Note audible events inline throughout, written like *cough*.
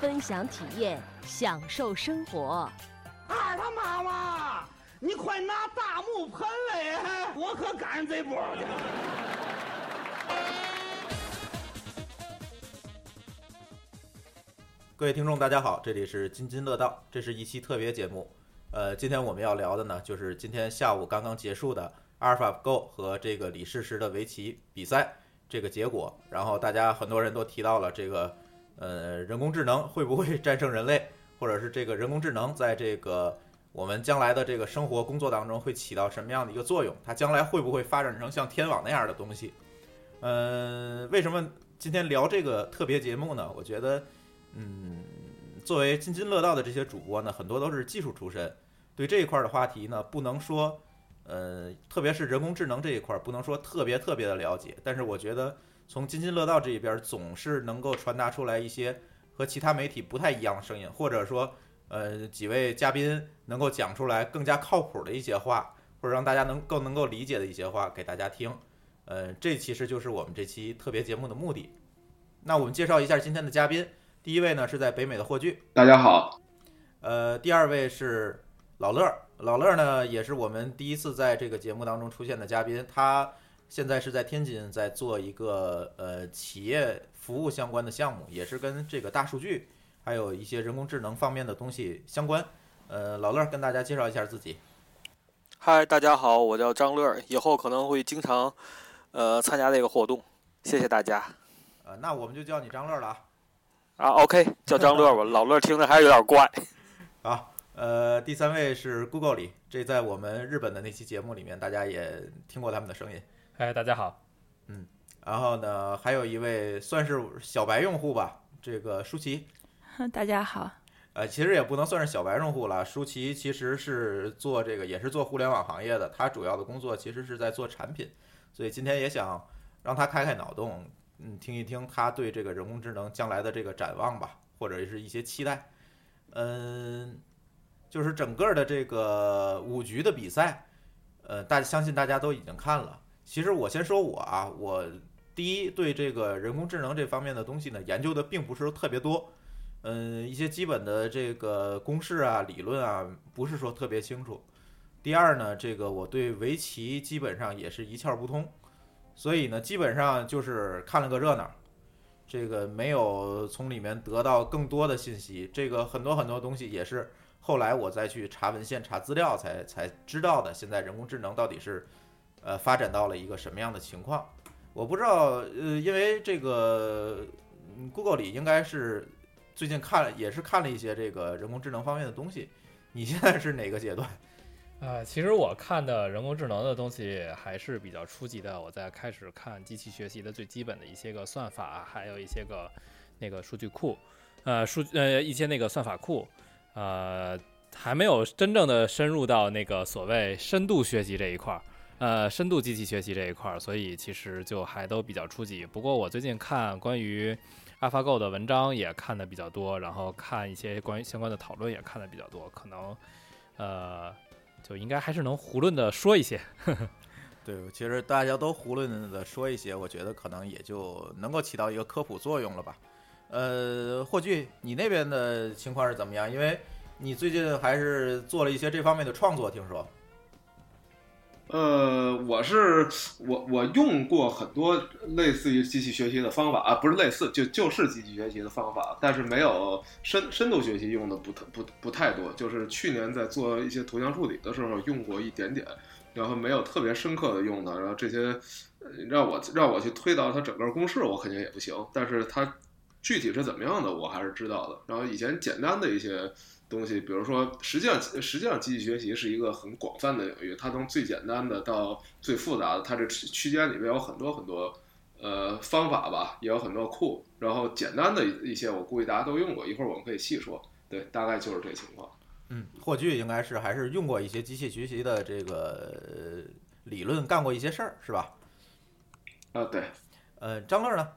分享体验，享受生活。二他妈妈，你快拿大木盆来，我可赶上这波去了。各位听众，大家好，这里是津津乐道，这是一期特别节目。呃，今天我们要聊的呢，就是今天下午刚刚结束的阿尔法 Go 和这个李世石的围棋比赛这个结果。然后大家很多人都提到了这个，呃，人工智能会不会战胜人类，*laughs* 或者是这个人工智能在这个我们将来的这个生活工作当中会起到什么样的一个作用？它将来会不会发展成像天网那样的东西？嗯、为什么今天聊这个特别节目呢？我觉得。嗯，作为津津乐道的这些主播呢，很多都是技术出身，对这一块的话题呢，不能说，呃，特别是人工智能这一块，不能说特别特别的了解。但是我觉得从津津乐道这一边，总是能够传达出来一些和其他媒体不太一样的声音，或者说，呃，几位嘉宾能够讲出来更加靠谱的一些话，或者让大家能更能够理解的一些话给大家听。呃，这其实就是我们这期特别节目的目的。那我们介绍一下今天的嘉宾。第一位呢是在北美的霍炬，大家好。呃，第二位是老乐，老乐呢也是我们第一次在这个节目当中出现的嘉宾，他现在是在天津在做一个呃企业服务相关的项目，也是跟这个大数据还有一些人工智能方面的东西相关。呃，老乐跟大家介绍一下自己。嗨，大家好，我叫张乐，以后可能会经常呃参加这个活动，谢谢大家。呃，那我们就叫你张乐了啊。啊，OK，叫张乐吧，老乐听着还是有点怪。*laughs* 啊，呃，第三位是 Google 里，这在我们日本的那期节目里面，大家也听过他们的声音。嗨，大家好。嗯，然后呢，还有一位算是小白用户吧，这个舒淇。大家好。呃，其实也不能算是小白用户了，舒淇其实是做这个，也是做互联网行业的，他主要的工作其实是在做产品，所以今天也想让他开开脑洞。嗯，听一听他对这个人工智能将来的这个展望吧，或者是一些期待。嗯，就是整个的这个五局的比赛，呃，大相信大家都已经看了。其实我先说我啊，我第一对这个人工智能这方面的东西呢，研究的并不是特别多。嗯，一些基本的这个公式啊、理论啊，不是说特别清楚。第二呢，这个我对围棋基本上也是一窍不通。所以呢，基本上就是看了个热闹，这个没有从里面得到更多的信息。这个很多很多东西也是后来我再去查文献、查资料才才知道的。现在人工智能到底是呃发展到了一个什么样的情况？我不知道，呃，因为这个 Google 里应该是最近看也是看了一些这个人工智能方面的东西。你现在是哪个阶段？*laughs* 呃，其实我看的人工智能的东西还是比较初级的。我在开始看机器学习的最基本的一些个算法，还有一些个那个数据库，呃，数呃一些那个算法库，呃，还没有真正的深入到那个所谓深度学习这一块儿，呃，深度机器学习这一块儿，所以其实就还都比较初级。不过我最近看关于 AlphaGo 的文章也看的比较多，然后看一些关于相关的讨论也看的比较多，可能呃。就应该还是能囫囵的说一些，*laughs* 对，其实大家都囫囵的说一些，我觉得可能也就能够起到一个科普作用了吧。呃，霍炬，你那边的情况是怎么样？因为你最近还是做了一些这方面的创作，听说。呃，我是我我用过很多类似于机器学习的方法啊，不是类似，就就是机器学习的方法，但是没有深深度学习用的不不不太多。就是去年在做一些图像处理的时候用过一点点，然后没有特别深刻的用的。然后这些让我让我去推导它整个公式，我肯定也不行。但是它具体是怎么样的，我还是知道的。然后以前简单的一些。东西，比如说，实际上，实际上，机器学习是一个很广泛的领域，它从最简单的到最复杂的，它这区间里面有很多很多，呃方法吧，也有很多库，然后简单的一些我估计大家都用过，一会儿我们可以细说。对，大概就是这情况。嗯，霍炬应该是还是用过一些机器学习的这个呃理论，干过一些事儿，是吧？啊，对。呃，张乐呢？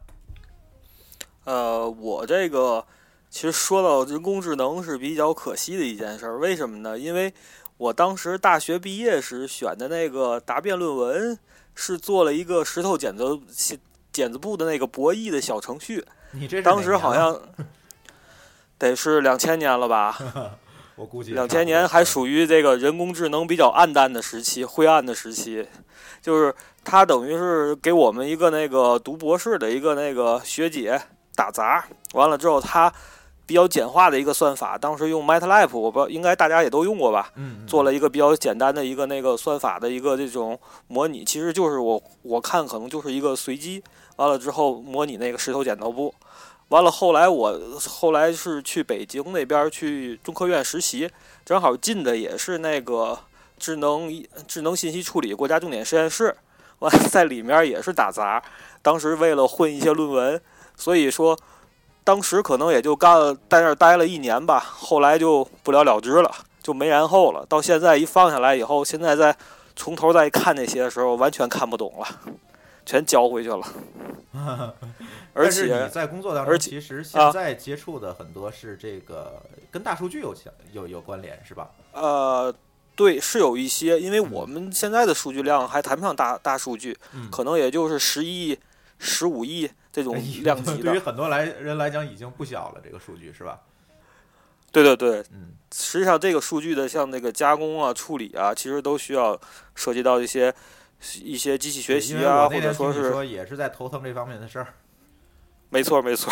呃，我这个其实说到人工智能是比较可惜的一件事儿，为什么呢？因为我当时大学毕业时选的那个答辩论文是做了一个石头剪子剪子布的那个博弈的小程序。你这当时好像 *laughs* 得是两千年了吧？*laughs* 我估计两千年还属于这个人工智能比较暗淡的时期，灰暗的时期，就是他等于是给我们一个那个读博士的一个那个学姐打杂，完了之后他比较简化的一个算法，当时用 MATLAB，我不知道应该大家也都用过吧？嗯，做了一个比较简单的一个那个算法的一个这种模拟，其实就是我我看可能就是一个随机，完了之后模拟那个石头剪刀布。完了，后来我后来是去北京那边去中科院实习，正好进的也是那个智能智能信息处理国家重点实验室，完在里面也是打杂。当时为了混一些论文，所以说当时可能也就干在那儿待了一年吧，后来就不了了之了，就没然后了。到现在一放下来以后，现在再从头再看那些的时候，完全看不懂了，全交回去了。*laughs* 而且你在工作当中，其实现在接触的很多是这个跟大数据有有有关联，是吧？呃，对，是有一些，因为我们现在的数据量还谈不上大大数据，可能也就是十亿、十五亿这种量级的。*laughs* 对于很多来人来讲，已经不小了，这个数据是吧？对对对，嗯，实际上这个数据的像那个加工啊、处理啊，其实都需要涉及到一些一些机器学习啊，或者说是说也是在头疼这方面的事儿。*laughs* 没错，没错。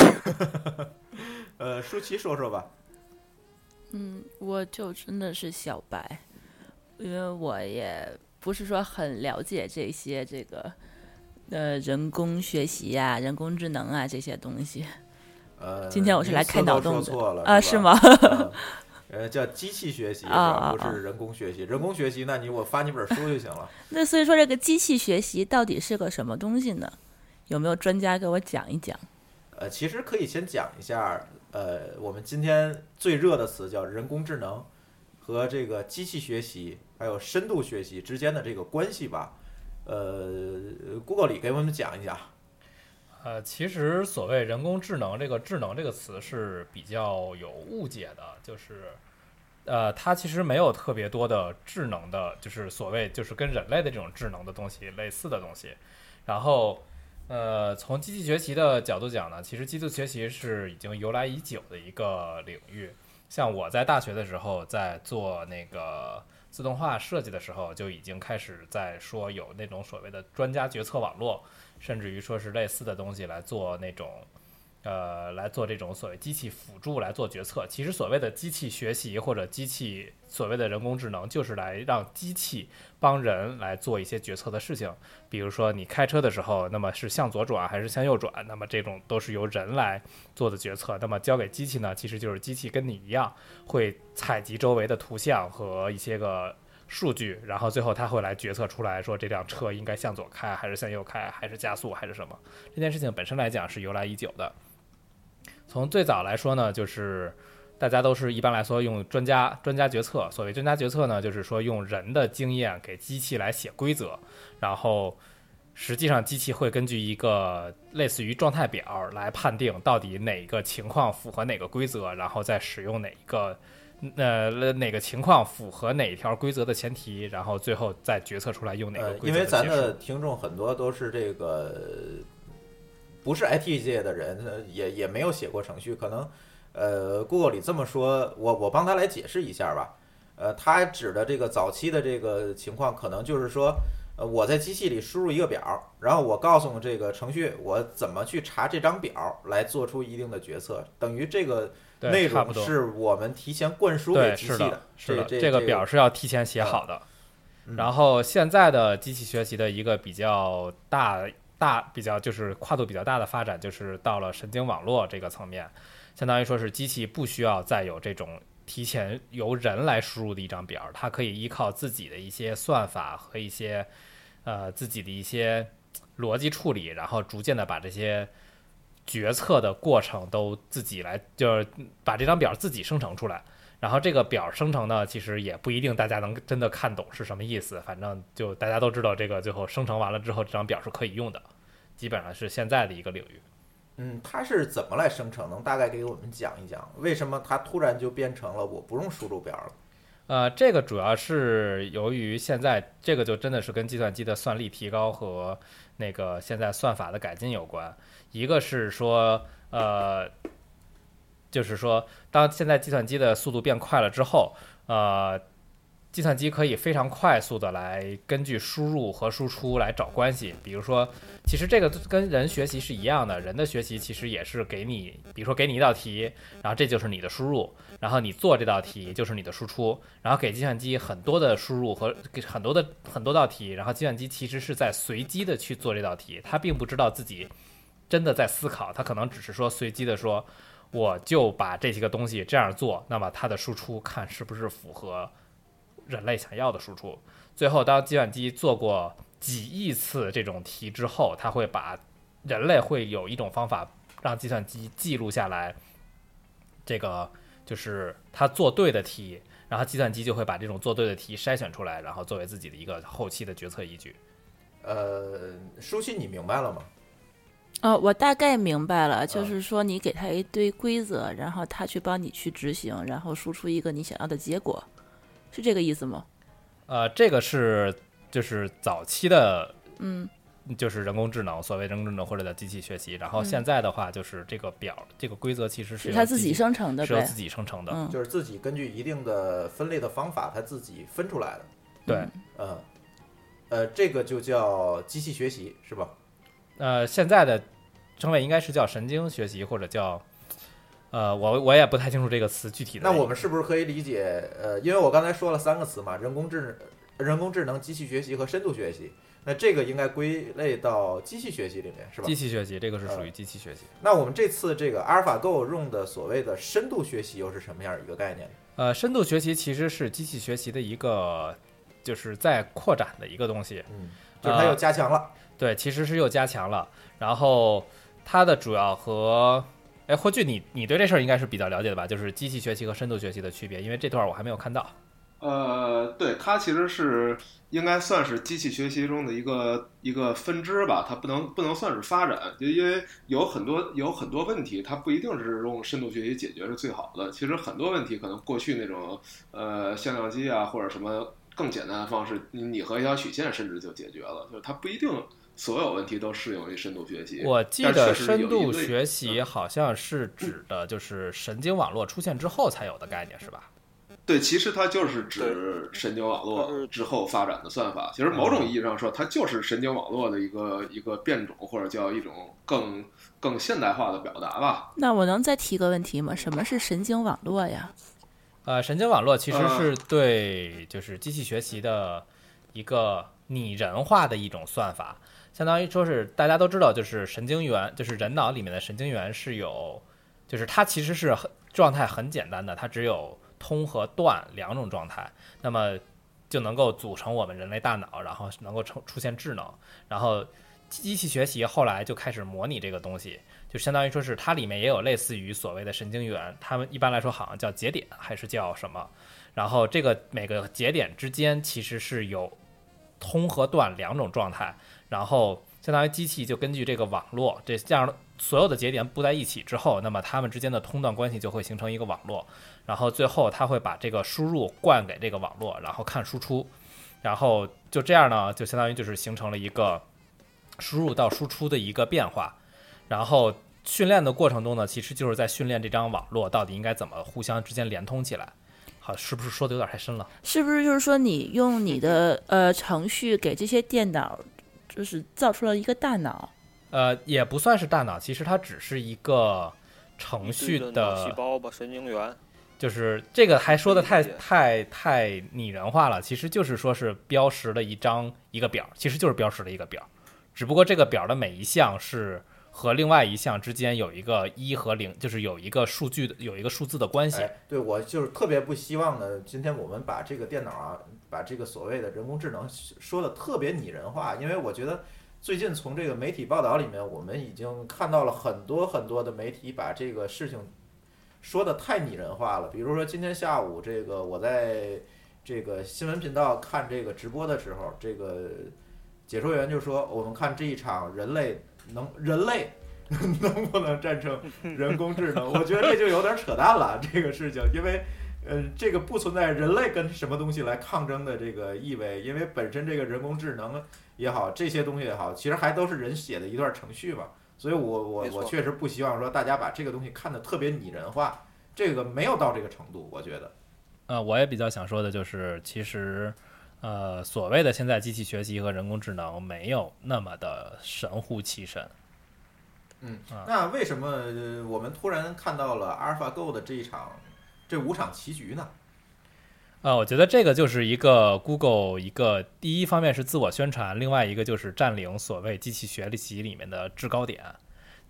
*laughs* 呃，舒淇说说吧。嗯，我就真的是小白，因为我也不是说很了解这些这个呃人工学习呀、人工智能啊这些东西。*laughs* 呃，今天我是来开脑洞的啊？是吗？*laughs* 呃，叫机器学习啊，不是人工学习。人工学习，那你我发你本书就行了。*laughs* 那所以说，这个机器学习到底是个什么东西呢？有没有专家给我讲一讲？呃，其实可以先讲一下，呃，我们今天最热的词叫人工智能和这个机器学习还有深度学习之间的这个关系吧。呃，Google 里给我们讲一讲。呃，其实所谓人工智能这个“智能”这个词是比较有误解的，就是，呃，它其实没有特别多的智能的，就是所谓就是跟人类的这种智能的东西类似的东西，然后。呃，从机器学习的角度讲呢，其实机器学习是已经由来已久的一个领域。像我在大学的时候，在做那个自动化设计的时候，就已经开始在说有那种所谓的专家决策网络，甚至于说是类似的东西来做那种。呃，来做这种所谓机器辅助来做决策。其实所谓的机器学习或者机器所谓的人工智能，就是来让机器帮人来做一些决策的事情。比如说你开车的时候，那么是向左转还是向右转？那么这种都是由人来做的决策。那么交给机器呢，其实就是机器跟你一样，会采集周围的图像和一些个数据，然后最后它会来决策出来说这辆车应该向左开还是向右开，还是加速还是什么？这件事情本身来讲是由来已久的。从最早来说呢，就是大家都是一般来说用专家专家决策。所谓专家决策呢，就是说用人的经验给机器来写规则，然后实际上机器会根据一个类似于状态表来判定到底哪个情况符合哪个规则，然后再使用哪一个呃哪个情况符合哪一条规则的前提，然后最后再决策出来用哪个规则。因为咱的听众很多都是这个。不是 IT 界的人，也也没有写过程序，可能，呃，Google 里这么说，我我帮他来解释一下吧。呃，他指的这个早期的这个情况，可能就是说，呃，我在机器里输入一个表，然后我告诉这个程序我怎么去查这张表，来做出一定的决策，等于这个内容是我们提前灌输给机器的。是的，这个表是要提前写好的。然后现在的机器学习的一个比较大。大比较就是跨度比较大的发展，就是到了神经网络这个层面，相当于说是机器不需要再有这种提前由人来输入的一张表，它可以依靠自己的一些算法和一些呃自己的一些逻辑处理，然后逐渐的把这些决策的过程都自己来，就是把这张表自己生成出来。然后这个表生成呢，其实也不一定大家能真的看懂是什么意思，反正就大家都知道这个最后生成完了之后，这张表是可以用的，基本上是现在的一个领域。嗯，它是怎么来生成？能大概给我们讲一讲，为什么它突然就变成了我不用输入表了？呃，这个主要是由于现在这个就真的是跟计算机的算力提高和那个现在算法的改进有关。一个是说，呃，就是说，当现在计算机的速度变快了之后，呃，计算机可以非常快速的来根据输入和输出来找关系。比如说，其实这个跟人学习是一样的，人的学习其实也是给你，比如说给你一道题，然后这就是你的输入。然后你做这道题就是你的输出，然后给计算机很多的输入和给很多的很多道题，然后计算机其实是在随机的去做这道题，它并不知道自己真的在思考，它可能只是说随机的说，我就把这些个东西这样做，那么它的输出看是不是符合人类想要的输出。最后，当计算机做过几亿次这种题之后，它会把人类会有一种方法让计算机记录下来这个。就是他做对的题，然后计算机就会把这种做对的题筛选出来，然后作为自己的一个后期的决策依据。呃，舒淇，你明白了吗？哦，我大概明白了，就是说你给他一堆规则，然后他去帮你去执行，然后输出一个你想要的结果，是这个意思吗？呃，这个是就是早期的，嗯。就是人工智能，所谓人工智能或者叫机器学习。然后现在的话，就是这个表，这个规则其实是他自己生成的，是由自己生成的，就是自己根据一定的分类的方法，它自己分出来的。对，嗯，呃，这个就叫机器学习，是吧？呃，现在的称谓应该是叫神经学习，或者叫，呃，我我也不太清楚这个词具体的。那我们是不是可以理解？呃，因为我刚才说了三个词嘛，人工智能人工智能、机器学习和深度学习。那这个应该归类到机器学习里面，是吧？机器学习这个是属于机器学习。那我们这次这个阿尔法 Go 用的所谓的深度学习又是什么样一个概念？呃，深度学习其实是机器学习的一个，就是在扩展的一个东西。嗯，就是它又加强了。对，其实是又加强了。然后它的主要和，哎，霍炬，你你对这事儿应该是比较了解的吧？就是机器学习和深度学习的区别，因为这段我还没有看到。呃，对，它其实是应该算是机器学习中的一个一个分支吧，它不能不能算是发展，就因为有很多有很多问题，它不一定是用深度学习解决是最好的。其实很多问题可能过去那种呃向量机啊或者什么更简单的方式，拟合一条曲线甚至就解决了，就是它不一定所有问题都适用于深度学习。我记得深度学习好像是指的就是神经网络出现之后才有的概念，是吧？对，其实它就是指神经网络之后发展的算法。其实某种意义上说，它就是神经网络的一个一个变种，或者叫一种更更现代化的表达吧。那我能再提个问题吗？什么是神经网络呀？呃，神经网络其实是对就是机器学习的一个拟人化的一种算法，相当于说是大家都知道，就是神经元，就是人脑里面的神经元是有，就是它其实是很状态很简单的，它只有。通和断两种状态，那么就能够组成我们人类大脑，然后能够成出现智能。然后机器学习后来就开始模拟这个东西，就相当于说是它里面也有类似于所谓的神经元，他们一般来说好像叫节点还是叫什么。然后这个每个节点之间其实是有通和断两种状态，然后相当于机器就根据这个网络，这这样所有的节点布在一起之后，那么它们之间的通断关系就会形成一个网络。然后最后它会把这个输入灌给这个网络，然后看输出，然后就这样呢，就相当于就是形成了一个输入到输出的一个变化。然后训练的过程中呢，其实就是在训练这张网络到底应该怎么互相之间连通起来。好，是不是说的有点太深了？是不是就是说你用你的 *laughs* 呃程序给这些电脑，就是造出了一个大脑？呃，也不算是大脑，其实它只是一个程序的细胞吧，神经元。就是这个还说的太太太拟人化了，其实就是说是标识了一张一个表，其实就是标识了一个表，只不过这个表的每一项是和另外一项之间有一个一和零，就是有一个数据的有一个数字的关系。对我就是特别不希望呢，今天我们把这个电脑啊，把这个所谓的人工智能说的特别拟人化，因为我觉得最近从这个媒体报道里面，我们已经看到了很多很多的媒体把这个事情说的太拟人化了。比如说今天下午，这个我在这个新闻频道看这个直播的时候，这个解说员就说，我们看这一场人类能人类 *laughs* 能不能战胜人工智能？我觉得这就有点扯淡了，这个事情，因为。呃，这个不存在人类跟什么东西来抗争的这个意味，因为本身这个人工智能也好，这些东西也好，其实还都是人写的一段程序嘛。所以我我我确实不希望说大家把这个东西看得特别拟人化，这个没有到这个程度，我觉得。呃，我也比较想说的就是，其实，呃，所谓的现在机器学习和人工智能没有那么的神乎其神。嗯啊，那为什么呃我们突然看到了阿尔法 Go 的这一场这五场棋局呢？呃，我觉得这个就是一个 Google 一个第一方面是自我宣传，另外一个就是占领所谓机器学习里面的制高点，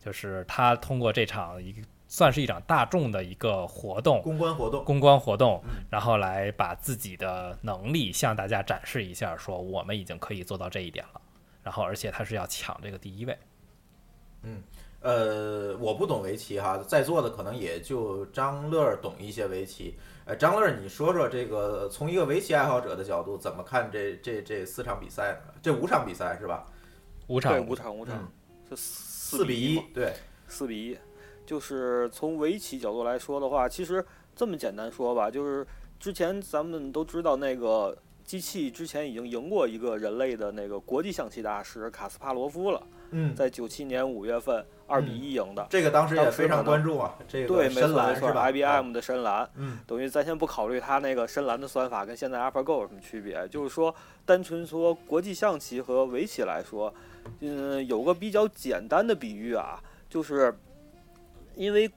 就是它通过这场一个算是一场大众的一个活动，公关活动，公关活动嗯，然后来把自己的能力向大家展示一下，说我们已经可以做到这一点了。然后，而且他是要抢这个第一位。嗯呃，我不懂围棋哈，在座的可能也就张乐懂一些围棋。呃，张乐，你说说这个从一个围棋爱好者的角度，怎么看这这这四场比赛呢？这五场比赛是吧？五场五场五场嗯，是四比一对，四比一。就是从围棋角度来说的话，其实这么简单说吧，就是之前咱们都知道那个机器之前已经赢过一个人类的那个国际象棋大师卡斯帕罗夫了，嗯，在九七年五月份二比一赢的。这个当时也非常关注啊，这对，个深没错没错蓝是吧，IBM 的深蓝，嗯。等于咱先不考虑它那个深蓝的算法跟现在 AlphaGo 有什么区别，就是说单纯说国际象棋和围棋来说，嗯，有个比较简单的比喻啊，就是因为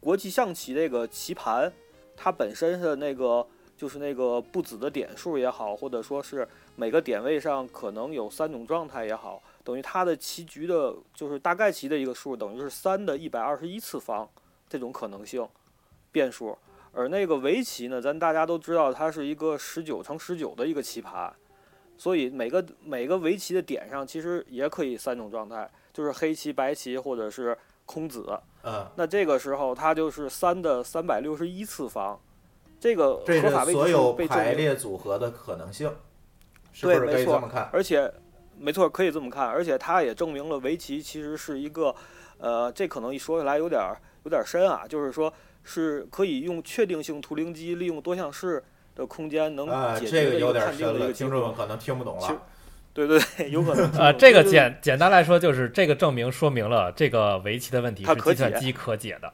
国际象棋这个棋盘，它本身的那个就是那个布子的点数也好，或者说是每个点位上可能有三种状态也好，等于它的棋局的，就是大概棋的一个数，等于是三的一百二十一次方这种可能性变数。而那个围棋呢，咱大家都知道，它是一个十九乘十九的一个棋盘，所以每个每个围棋的点上其实也可以三种状态，就是黑棋、白棋或者是空子。嗯，那这个时候它就是三的三百六十一次方，这个这合法位置是所有被排列组合的可能性，是不是可对没错以这么看？而且，没错，可以这么看，而且它也证明了围棋其实是一个，呃，这可能一说起来有点儿有点儿深啊，就是说是可以用确定性图灵机利用多项式的空间能啊，解这决个判定的一个结果。听众们可能听不懂了。对对对，有可能呃，这个简简单来说，就是这个证明说明了这个围棋的问题它是计算机可解的，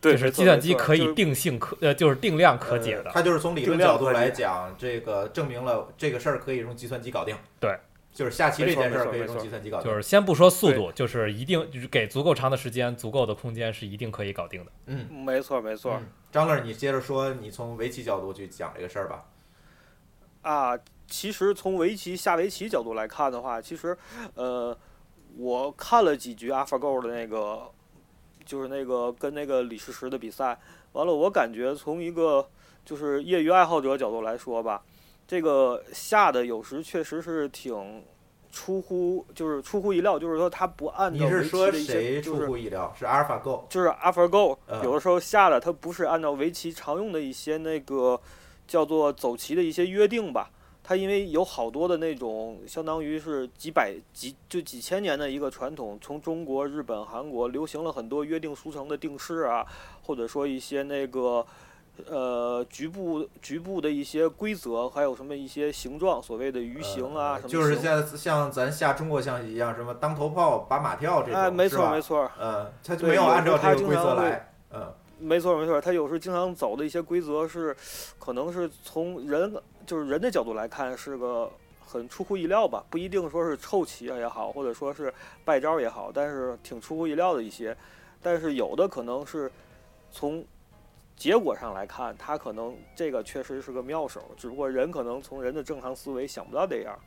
对，就是计算机可以定性可呃就是定量可解的。呃它就是从理论角度来讲，这个证明了这个事儿可以用计算机搞定。对，就是下棋这件事儿可以用计算机搞定。就是先不说速度，就是一定就是给足够长的时间、足够的空间，是一定可以搞定的。嗯，没错没错。嗯张乐，你接着说，你从围棋角度去讲这个事儿吧。啊，其实从围棋下围棋角度来看的话，其实，呃，我看了几局 AlphaGo 的那个，就是那个跟那个李世石的比赛，完了，我感觉从一个就是业余爱好者角度来说吧，这个下的有时确实是挺出乎，就是出乎意料，就是说他不按照围棋你是说的一些，谁出就是乎意料？是 AlphaGo。就是 AlphaGo，、嗯有的时候下的它不是按照围棋常用的一些那个叫做走棋的一些约定吧，它因为有好多的那种相当于是几百几就几千年的一个传统，从中国、日本、韩国流行了很多约定俗成的定式啊，或者说一些那个。呃，局部局部的一些规则，还有什么一些形状，所谓的鱼形啊，呃什么就是形像像咱下中国象棋一样，什么当头炮、把马跳这种，哎，没错没错，嗯，他就没有按照这个规则来。嗯，没错没错，他有时经常走的一些规则是，可能是从人就是人的角度来看是个很出乎意料吧，不一定说是臭棋也好，或者说是败招也好，但是挺出乎意料的一些。但是有的可能是从结果上来看，他可能这个确实是个妙手，只不过人可能从人的正常思维想不到这样。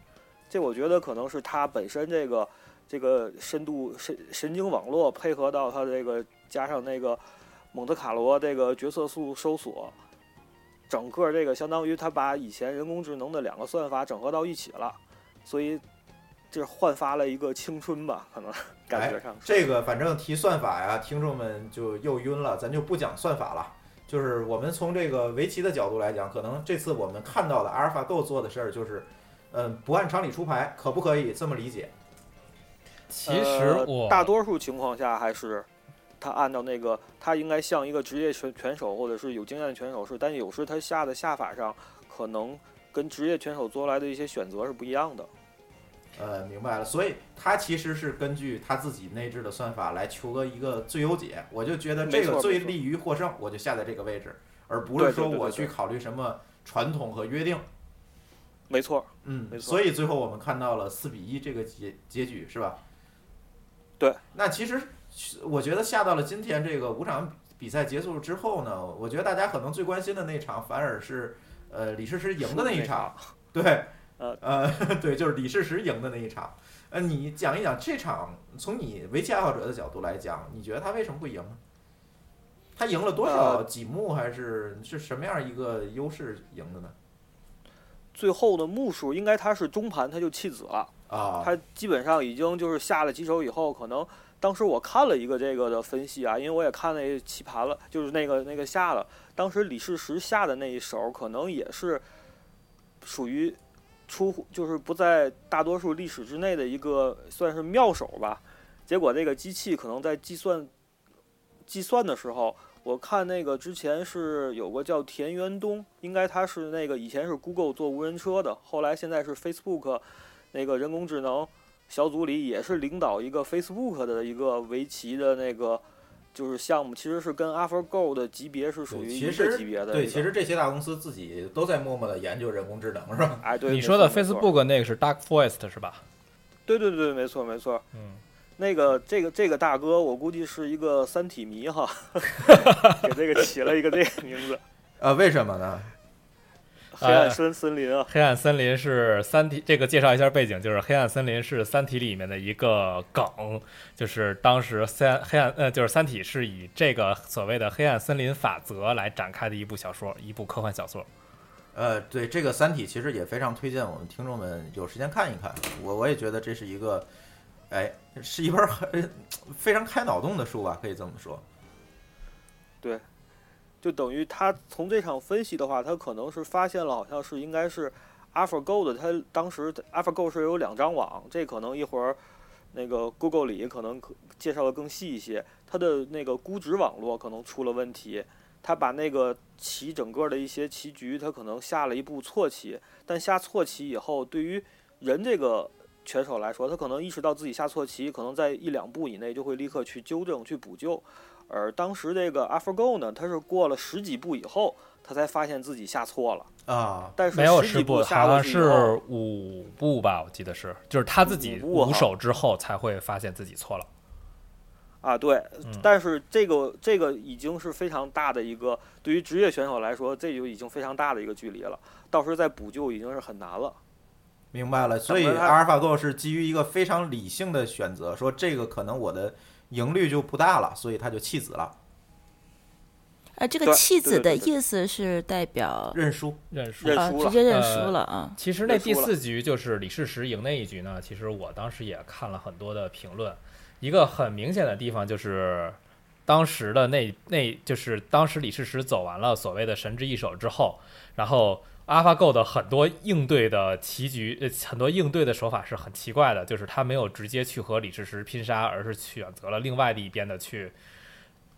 这我觉得可能是他本身这个这个深度神神经网络配合到他这个加上那个蒙特卡罗这个决策树搜索，整个这个相当于他把以前人工智能的两个算法整合到一起了，所以这焕发了一个青春吧，可能感觉上是。这个反正提算法呀，听众们就又晕了，咱就不讲算法了。就是我们从这个围棋的角度来讲，可能这次我们看到的阿尔法狗做的事儿就是，嗯，不按常理出牌，可不可以这么理解？其实呃大多数情况下还是他按照那个，他应该像一个职业拳拳手或者是有经验的拳手是，但有时他下的下法上可能跟职业拳手做出来的一些选择是不一样的。呃，明白了，所以他其实是根据他自己内置的算法来求个一个最优解。我就觉得这个最利于获胜，我就下在这个位置，而不是说我去考虑什么传统和约定。没错，嗯，没错所以最后我们看到了四比一这个结结局，是吧？对。那其实我觉得下到了今天这个五场比赛结束之后呢，我觉得大家可能最关心的那场反而是呃李世石赢的那一场，对，呃呃 *laughs* 对，就是李世石赢的那一场。呃，你讲一讲这场，从你围棋爱好者的角度来讲，你觉得他为什么会赢呢？他赢了多少呃几目，还是是什么样一个优势赢的呢？最后的目数应该他是中盘他就弃子了，啊，他基本上已经就是下了几手以后，可能当时我看了一个这个的分析啊，因为我也看那棋盘了，就是那个那个下了，当时李世石下的那一手可能也是属于出乎就是不在大多数历史之内的一个算是妙手吧。结果这个机器可能在计算计算的时候，我看那个之前是有个叫田园东，应该他是那个以前是 Google 做无人车的，后来现在是 Facebook 那个人工智能小组里也是领导一个 Facebook 的一个围棋的那个就是项目，其实是跟 AlphaGo 的级别是属于一个级别的。对，其实这些大公司自己都在默默的研究人工智能，是吧？哎，对，你说的 Facebook 那个是 Dark Forest 是吧？对对对，没错没错。嗯，那个这个这个大哥，我估计是一个三体迷哈，*laughs* 给这个起了一个这个名字呃，为什么呢？——黑暗森森林啊。黑暗森林是三体，这个介绍一下背景，就是黑暗森林是三体里面的一个梗，就是当时三黑暗呃，就是三体是以这个所谓的黑暗森林法则来展开的一部小说，一部科幻小说。呃，对这个《三体》其实也非常推荐我们听众们有时间看一看。我我也觉得这是一个，哎，是一本很 *laughs* 非常开脑洞的书吧，可以这么说。就等于他从这场分析的话，他可能是发现了，好像是应该是 AlphaGo 的，他当时 AlphaGo 是有两张网，这可能一会儿那个 Google 里可能可介绍的更细一些，它的那个估值网络可能出了问题，他把那个棋整个的一些棋局，他可能下了一步错棋，但下错棋以后，对于人这个拳手来说，他可能意识到自己下错棋，可能在一两步以内就会立刻去纠正、去补救。而当时这个 AlphaGo 呢，它是过了十几步以后，他才发现自己下错了。啊，但是没有十几步，好像是五步吧，我记得是，就是他自己五手之后才会发现自己错了。啊，对，嗯但是这个这个已经是非常大的一个，对于职业选手来说，这就已经非常大的一个距离了。到时候再补救已经是很难了。明白了。所以阿尔法狗是基于一个非常理性的选择，说这个可能我的赢率就不大了，所以他就弃子了，呃，这个弃子的意思是代表认输。认输啊，认输了直接认呃输了啊。其实那第四局就是李世石赢那一局呢，其实我当时也看了很多的评论，一个很明显的地方就是，当时的那那就是当时李世石走完了所谓的神之一手之后，然后 AlphaGo 的很多应对的棋局，呃，很多应对的手法是很奇怪的，就是他没有直接去和李世石拼杀，而是选择了另外的一边的去。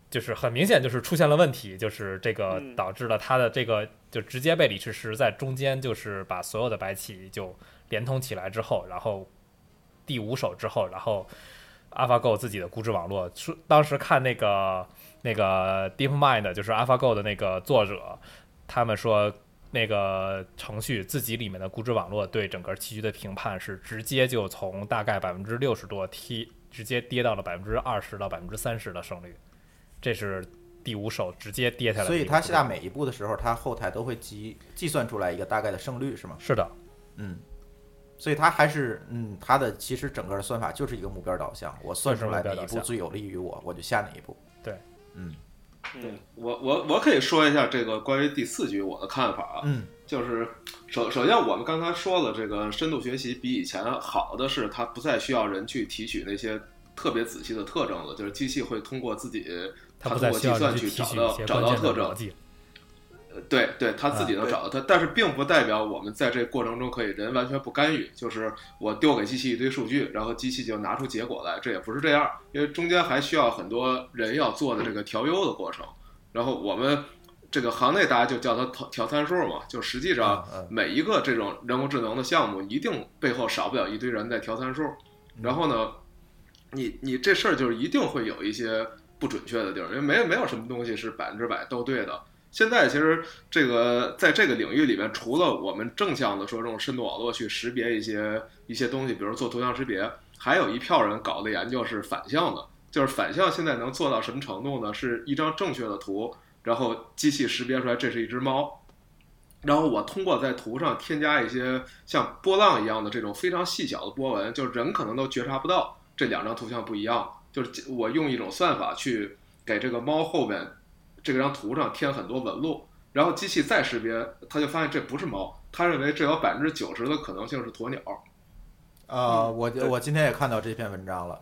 就是很明显，就是出现了问题，就是这个嗯导致了他的这个就直接被李世石在中间，就是把所有的白棋就连通起来之后，然后第五手之后，然后 AlphaGo 自己的估值网络，说当时看那个那个 DeepMind，就是 AlphaGo 的那个作者，他们说那个程序自己里面的估值网络对整个棋局的评判是直接就从大概百分之六十多踢，直接跌到了百分之二十到百分之三十的胜率，这是第五手直接跌下来所以一个估值网络。他下每一步的时候，它后台都会计计算出来一个大概的胜率，是吗？是的，嗯，所以它还是嗯，它的其实整个的算法就是一个目标导向，我算出来哪一步最有利于我，我就下哪一步。对，嗯嗯，我我我可以说一下这个关于第四局我的看法啊，嗯。就是首首先我们刚才说了，这个深度学习比以前好的是，它不再需要人去提取那些特别仔细的特征了，就是机器会通过自己，它它通过计算去找到找到特征。对对，他自己能找到它，但是并不代表我们在这过程中可以人完全不干预，就是我丢给机器一堆数据，然后机器就拿出结果来，这也不是这样，因为中间还需要很多人要做的这个调优的过程。然后我们这个行内大家就叫它调调参数嘛，就实际上每一个这种人工智能的项目，一定背后少不了一堆人在调参数。然后呢，你你这事儿就是一定会有一些不准确的地儿，因为没有没有什么东西是百分之百都对的。现在其实这个在这个领域里面，除了我们正向的说这种深度网络去识别一些一些东西，比如做图像识别，还有一票人搞的研究是反向的，就是反向现在能做到什么程度呢？是一张正确的图，然后机器识别出来这是一只猫，然后我通过在图上添加一些像波浪一样的这种非常细小的波纹，就是人可能都觉察不到这两张图像不一样。就是我用一种算法去给这个猫后边这张图上添很多纹路，然后机器再识别，它就发现这不是猫，它认为这有百分之九十的可能性是鸵鸟。啊，嗯我对我今天也看到这篇文章了。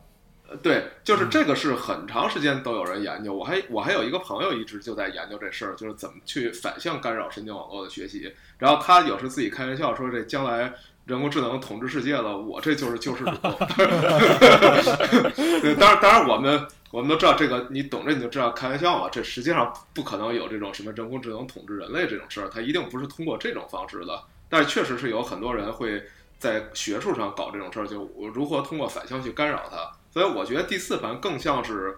呃，对，就是这个是很长时间都有人研究。我还我还有一个朋友一直就在研究这事儿，就是怎么去反向干扰神经网络的学习。然后他有时自己开玩笑说，这将来人工智能统治世界了，我这就是救世主。*laughs* 对，当然当然我们我们都知道这个，你懂这你就知道开玩笑嘛。这实际上不可能有这种什么人工智能统治人类这种事儿，它一定不是通过这种方式的。但是确实是有很多人会在学术上搞这种事儿，就我如何通过反向去干扰它。所以我觉得第四盘更像是，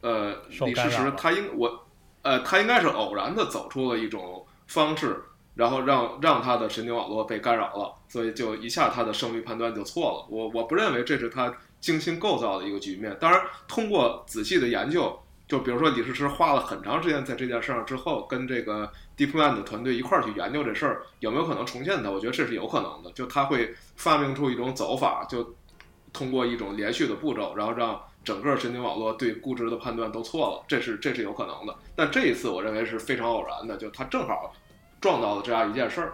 呃，李世石他应我，呃，他应该是偶然的走出了一种方式，然后让让他的神经网络被干扰了，所以就一下他的胜率判断就错了。我我不认为这是他精心构造的一个局面。当然，通过仔细的研究，就比如说李世石花了很长时间在这件事上之后，跟这个 DeepMind 的团队一块儿去研究这事儿，有没有可能重现它？我觉得这是有可能的。就他会发明出一种走法，就通过一种连续的步骤，然后让整个神经网络对估值的判断都错了，这是这是有可能的。但这一次我认为是非常偶然的，就他正好撞到了这样一件事儿。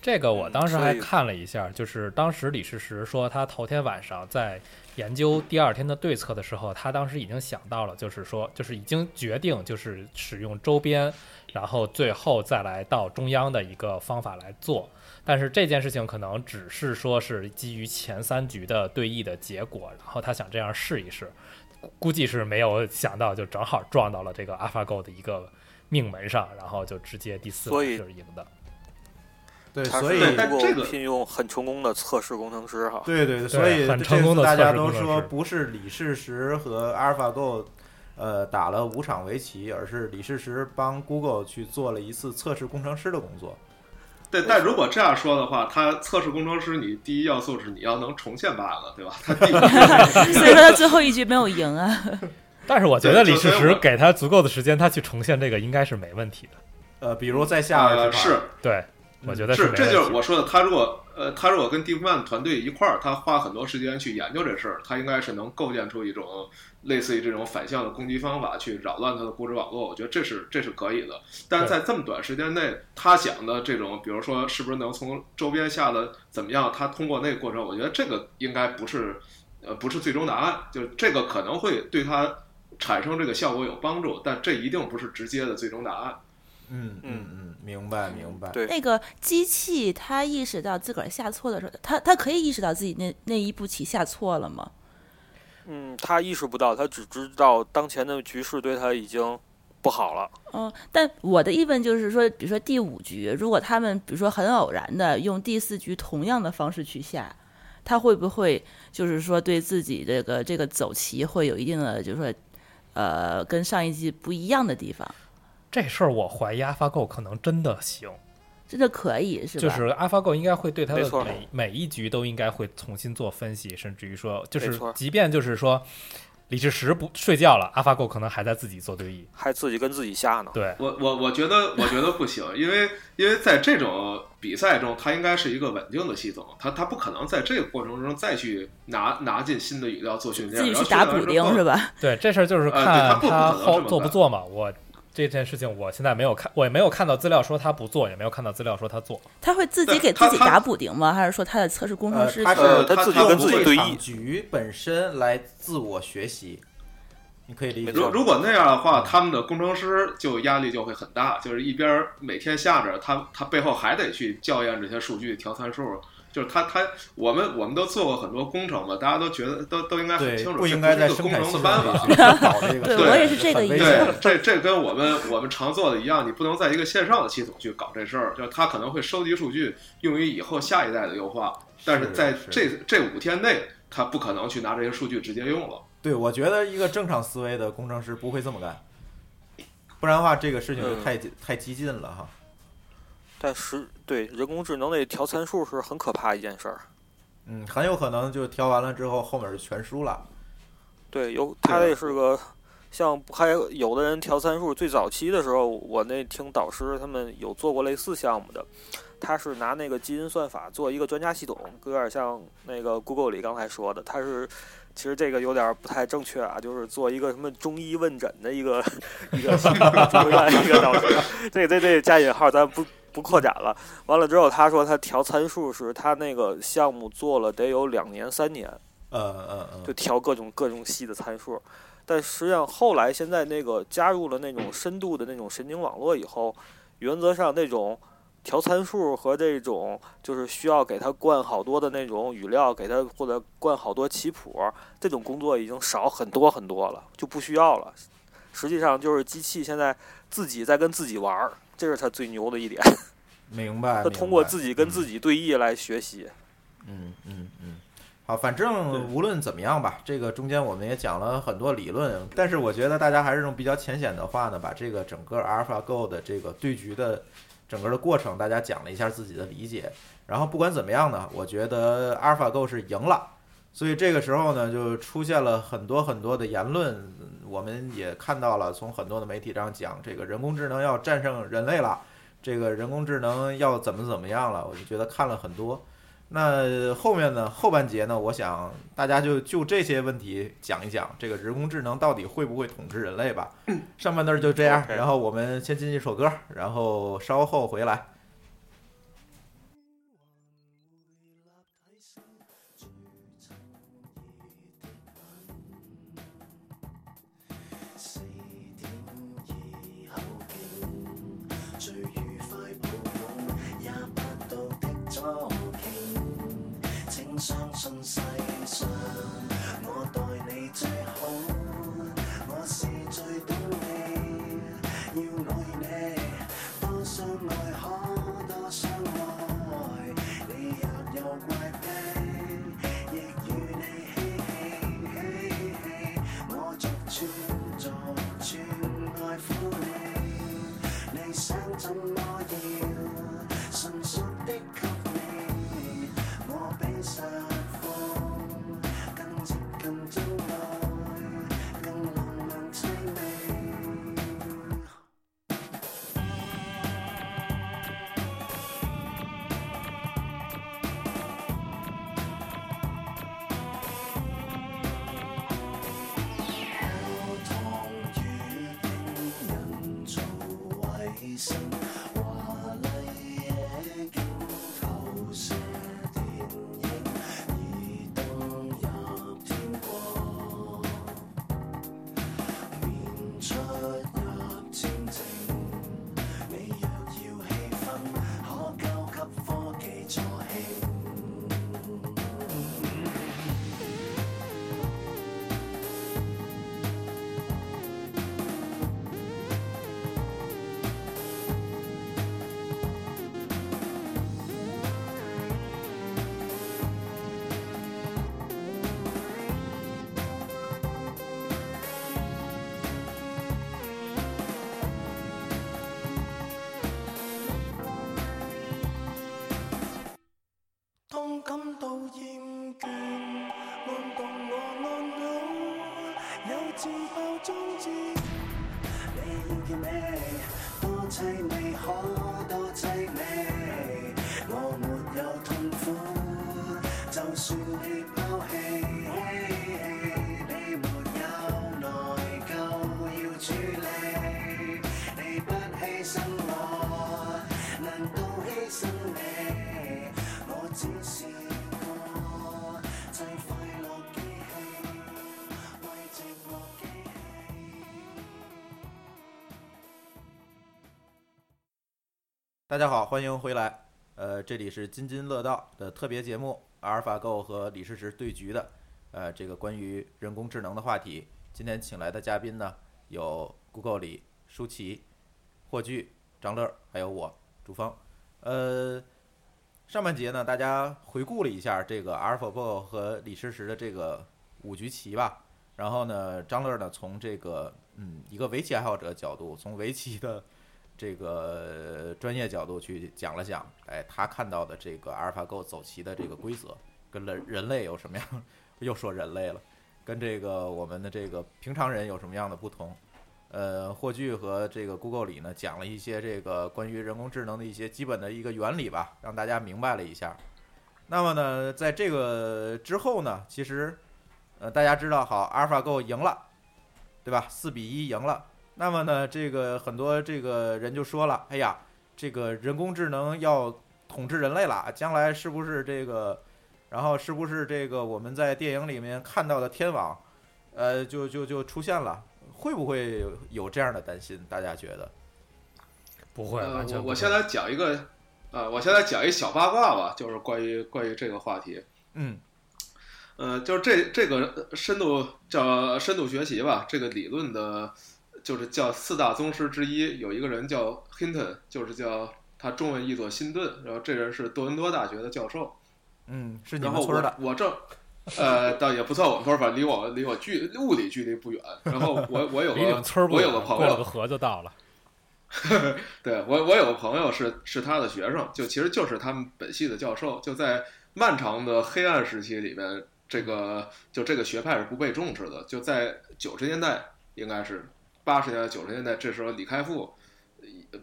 这个我当时还看了一下，就是当时李世石说他头天晚上在研究第二天的对策的时候，他当时已经想到了，就是说，就是已经决定就是使用周边，然后最后再来到中央的一个方法来做。但是这件事情可能只是说是基于前三局的对弈的结果，然后他想这样试一试，估估计是没有想到，就正好撞到了这个 AlphaGo 的一个命门上，然后就直接第四所以轮就是赢的。对，他所以这个聘用很成功的测试工程师哈。对对对，所以很这成功的次大家都说不是李世石和 AlphaGo，呃，打了五场围棋，而是李世石帮 Google 去做了一次测试工程师的工作。对，但如果这样说的话，他测试工程师，你第一要素是你要能重现 bug，对吧？他第五 *laughs* *laughs* 所以说他最后一局没有赢啊。但是我觉得李世石给他足够的时间，他去重现这个应该是没问题的。呃，比如在下二呃是对，我觉得是，这。就是我说的。他如果呃，他如果跟 DeepMind 团队一块儿，他花很多时间去研究这事儿，他应该是能构建出一种类似于这种反向的攻击方法，去扰乱他的估值网络。我觉得这是这是可以的。但是在这么短时间内，他想的这种，比如说是不是能从周边下的怎么样，他通过那个过程，我觉得这个应该不是呃不是最终答案，就是这个可能会对他产生这个效果有帮助，但这一定不是直接的最终答案。嗯嗯嗯，明白明白。对那个机器它意识到自个儿下错的时候，它它可以意识到自己那那一步棋下错了吗？嗯，它意识不到，它只知道当前的局势对它已经不好了。嗯，但我的疑问就是说，比如说第五局，如果他们比如说很偶然的用第四局同样的方式去下，他会不会就是说对自己这个这个走棋会有一定的就是说，呃，跟上一季不一样的地方？这事儿，我怀疑 AlphaGo 可能真的行，真的可以是吧？就是 AlphaGo 应该会对它的每每一局都应该会重新做分析，甚至于说，就是即便就是说李世石不睡觉了，AlphaGo 可能还在自己做对弈。还自己跟自己下呢。对，我我我觉得我觉得不行，因为因为在这种比赛中，它应该是一个稳定的系统，它它不可能在这个过程中再去拿拿进新的语料做训练，自己然后去打补丁是吧？对，这事儿就是看他后做不做嘛。我这件事情我现在没有看，我也没有看到资料说他不做，也没有看到资料说他做。他会自己给自己打补丁吗？还是说他的测试工程呃，师他是呃他自己跟自己对弈局本身来自我学习，你可以理解如。如果那样的话，他们的工程师就压力就会很大，就是一边儿每天下着，他他背后还得去校验这些数据、调参数。就是他他我们我们都做过很多工程嘛，大家都觉得都都应该很清，楚，不应该在生是一个工程的办法。去搞这个，对我也是这个对，这这跟我们我们常做的一样，你不能在一个线上的系统去搞这事儿，就是他可能会收集数据用于以后下一代的优化，但是在是这这五天内，他不可能去拿这些数据直接用了。对，我觉得一个正常思维的工程师不会这么干，不然的话这个事情就嗯太、太激进了哈。但是对人工智能那调参数是很可怕一件事儿。嗯，很有可能就调完了之后，后面就全输了。对，有它这是个像还有有的人调参数，最早期的时候，我那听导师他们有做过类似项目的，他是拿那个基因算法做一个专家系统，有点像那个 Google 里刚才说的，他是。其实这个有点不太正确啊，就是做一个什么中医问诊的一个 *laughs* 一个系统出来一个导师，这这这加引号咱不不扩展了。完了之后，他说他调参数时他那个项目做了得有两年三年，嗯嗯嗯，就调各种各种细的参数。但实际上后来现在那个加入了那种深度的那种神经网络以后，原则上那种调参数和这种就是需要给它灌好多的那种语料，给它或者灌好多棋谱，这种工作已经少很多很多了，就不需要了。实际上就是机器现在自己在跟自己玩儿，这是它最牛的一点。*laughs* 明白。它通过自己跟自己对弈来学习。嗯嗯嗯，好，反正无论怎么样吧，这个中间我们也讲了很多理论，但是我觉得大家还是用比较浅显的话呢，把这个整个 AlphaGo 的这个对局的整个的过程，大家讲了一下自己的理解。然后不管怎么样呢，我觉得阿尔法 go 是赢了。所以这个时候呢，就出现了很多很多的言论，我们也看到了，从很多的媒体上讲，这个人工智能要战胜人类了，这个人工智能要怎么怎么样了，我就觉得看了很多。那后面呢？后半节呢？我想大家就就这些问题讲一讲，这个人工智能到底会不会统治人类吧。上半段就这样，然后我们先进一首歌，然后稍后回来。四多大家好，欢迎回来。呃，这里是津津乐道的特别节目，阿尔法 Go 和李世石对局的，呃，这个关于人工智能的话题。今天请来的嘉宾呢，有 Google 里舒淇、霍炬、张乐，还有我朱峰。呃，上半节呢，大家回顾了一下这个阿尔法 Go 和李世石的这个五局棋吧。然后呢，张乐呢，从这个嗯一个围棋爱好者角度，从围棋的这个专业角度去讲了讲，哎，他看到的这个阿尔法 Go 走棋的这个规则，跟人人类有什么样？又说人类了，跟这个我们的这个平常人有什么样的不同？呃，霍炬和这个 Google 里呢，讲了一些这个关于人工智能的一些基本的一个原理吧，让大家明白了一下。那么呢，在这个之后呢，其实呃大家知道，好，阿尔法 Go 赢了，对吧？四比一赢了。那么呢，这个很多这个人就说了，哎呀，这个人工智能要统治人类了，将来是不是这个，然后是不是这个我们在电影里面看到的天网，呃，就就就出现了，会不会有有这样的担心？大家觉得？不会，呃完全，不会我我先来讲一个，呃，我先来讲一小八卦吧，就是关于关于这个话题。嗯呃，就是这这个深度叫深度学习吧，这个理论的，就是叫四大宗师之一，有一个人叫 Hinton，就是叫他中文译作辛顿，然后这人是多伦多大学的教授，嗯，是你们村儿的，我我正。呃，倒也不算我们村儿，反正离我离我距物理距离不远。然后我我有个我有个朋友过了个，河就到了。*laughs* 对我，我有个朋友是是他的学生，就其实就是他们本系的教授，就在漫长的黑暗时期里面，这个就这个学派是不被重视的。就在九十年代，应该是八十年代、九十年代，这时候李开复，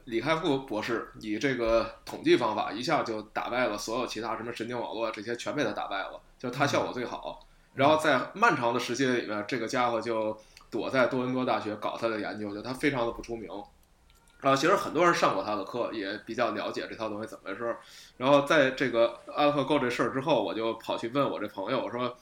李开复博士以这个统计方法一下就打败了所有其他什么神经网络这些，全被他打败了，就他效果最好。然后在漫长的时期里面，这个家伙就躲在多伦多大学搞他的研究，就他非常的不出名。然后其实很多人上过他的课，也比较了解这套东西怎么回事儿。然后在这个 AlphaGo 这事儿之后，我就跑去问我这朋友，我说：“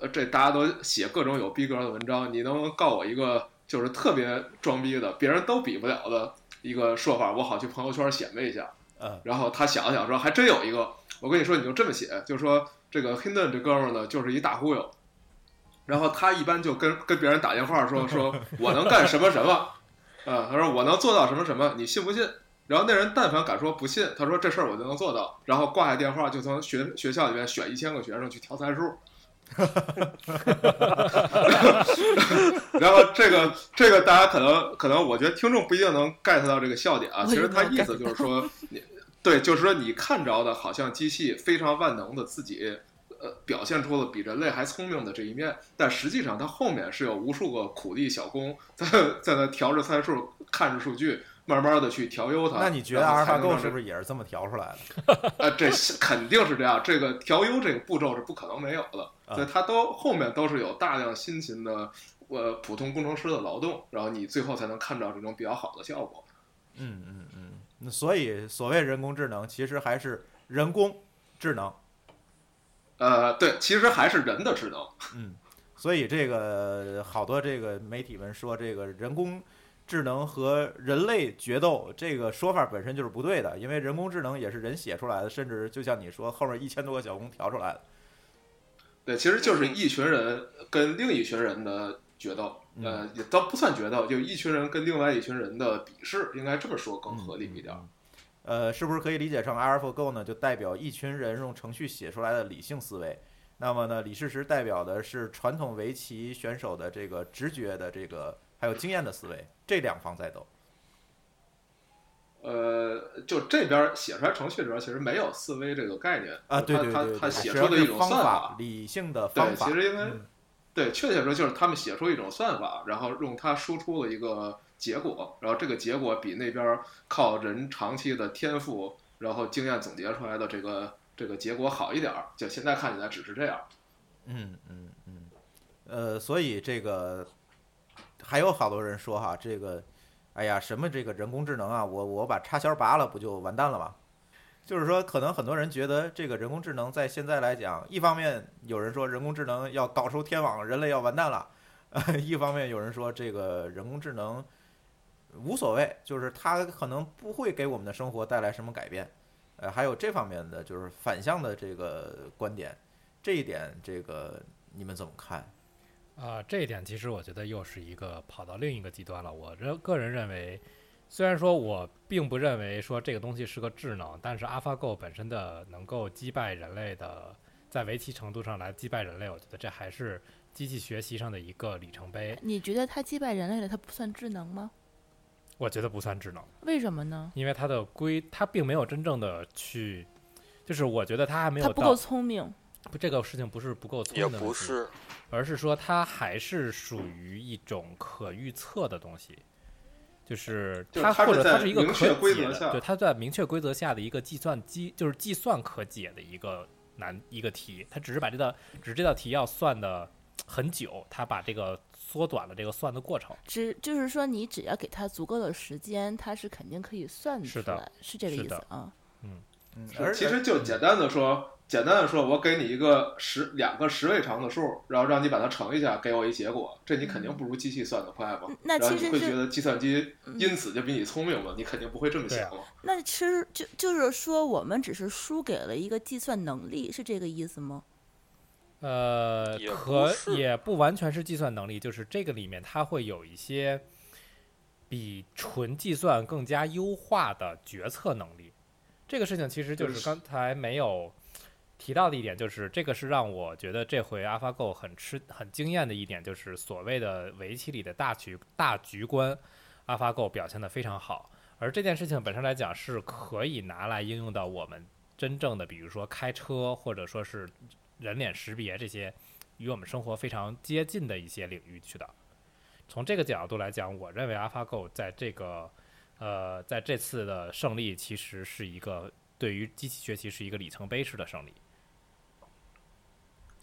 呃，这大家都写各种有逼格的文章，你能不能告我一个就是特别装逼的，别人都比不了的一个说法，我好去朋友圈显摆一下。”嗯然后他想了想说：“还真有一个，我跟你说，你就这么写，就说这个 Hinton 这哥们儿呢，就是一大忽悠。然后他一般就跟跟别人打电话说说我能干什么什么，啊，他说我能做到什么什么，你信不信？然后那人但凡敢说不信，他说这事儿我就能做到，然后挂下电话就从学学校里面选一千个学生去调参数。*laughs* 然后这个这个大家可能可能我觉得听众不一定能 get 到这个笑点啊，其实他意思就是说你对，就是说你看着的好像机器非常万能的自己。呃，表现出了比人类还聪明的这一面，但实际上它后面是有无数个苦力小工在在那调着参数，看着数据，慢慢的去调优它。那你觉得阿尔法 Go 是不是？也是这么调出来的？*laughs* 呃，这肯定是这样，这个调优这个步骤是不可能没有的，啊所以它都后面都是有大量辛勤的呃普通工程师的劳动，然后你最后才能看到这种比较好的效果。嗯嗯嗯，那所以所谓人工智能，其实还是人工智能。呃，对，其实还是人的智能。嗯，所以这个好多这个媒体们说，这个人工智能和人类决斗这个说法本身就是不对的，因为人工智能也是人写出来的，甚至就像你说，后面一千多个小工调出来的。对，其实就是一群人跟另一群人的决斗，嗯呃，也倒不算决斗，就一群人跟另外一群人的比试，应该这么说更合理一点。呃，是不是可以理解成 AlphaGo 呢？就代表一群人用程序写出来的理性思维。那么呢，李世石代表的是传统围棋选手的这个直觉的这个还有经验的思维，这两方在斗。呃，就这边写出来程序里边其实没有思维这个概念啊，对他对对，他他写出的一种算法，理性的方，法。对其实应该、嗯对，确切说就是他们写出一种算法，然后用它输出了一个结果，然后这个结果比那边靠人长期的天赋，然后经验总结出来的这个这个结果好一点儿。就现在看起来只是这样。嗯嗯嗯，呃，所以这个还有好多人说哈，这个，哎呀，什么这个人工智能啊，我我把插销拔了，不就完蛋了吗？就是说，可能很多人觉得这个人工智能在现在来讲，一方面有人说人工智能要搞出天网，人类要完蛋了；，呃，*laughs* 一方面有人说这个人工智能无所谓，就是它可能不会给我们的生活带来什么改变。呃，还有这方面的就是反向的这个观点，这一点这个你们怎么看？啊、这一点其实我觉得又是一个跑到另一个极端了。我认个人认为，虽然说我并不认为说这个东西是个智能，但是 AlphaGo 本身的能够击败人类的，在围棋程度上来击败人类，我觉得这还是机器学习上的一个里程碑。你觉得它击败人类了，它不算智能吗？我觉得不算智能，为什么呢？因为它的规，它并没有真正的去，就是我觉得它还没有到它不够聪明。不，这个事情不是不够聪明的问题，不是，而是说它还是属于一种可预测的东西，就是它或者它是一个可解的，规则对，它在明确规则下的一个计算机，就是计算可解的一个难一个题，它只是把这道只是这道题要算的很久，它把这个缩短了这个算的过程。只就是说，你只要给它足够的时间，它是肯定可以算出来，是这个意思啊。嗯，其实就简单的说，简单的说，我给你一个十两个十位长的数，然后让你把它乘一下，给我一结果，这你肯定不如机器算的快嘛。嗯那其实会觉得计算机嗯因此就比你聪明嘛？你肯定不会这么想嘛。那其实就就是说，我们只是输给了一个计算能力，是这个意思吗？呃，可也不完全是计算能力，就是这个里面它会有一些比纯计算更加优化的决策能力。这个事情其实就就是是刚才没有提到的一点，就是这个是让我觉得这回 AlphaGo 很吃很惊艳的一点，就是所谓的围棋里的大局大局观，AlphaGo 表现的非常好。而这件事情本身来讲，是可以拿来应用到我们真正的，比如说开车，或者说是人脸识别这些与我们生活非常接近的一些领域去的。从这个角度来讲，我认为 AlphaGo 在这个呃在这次的胜利，其实是一个对于机器学习是一个里程碑式的胜利，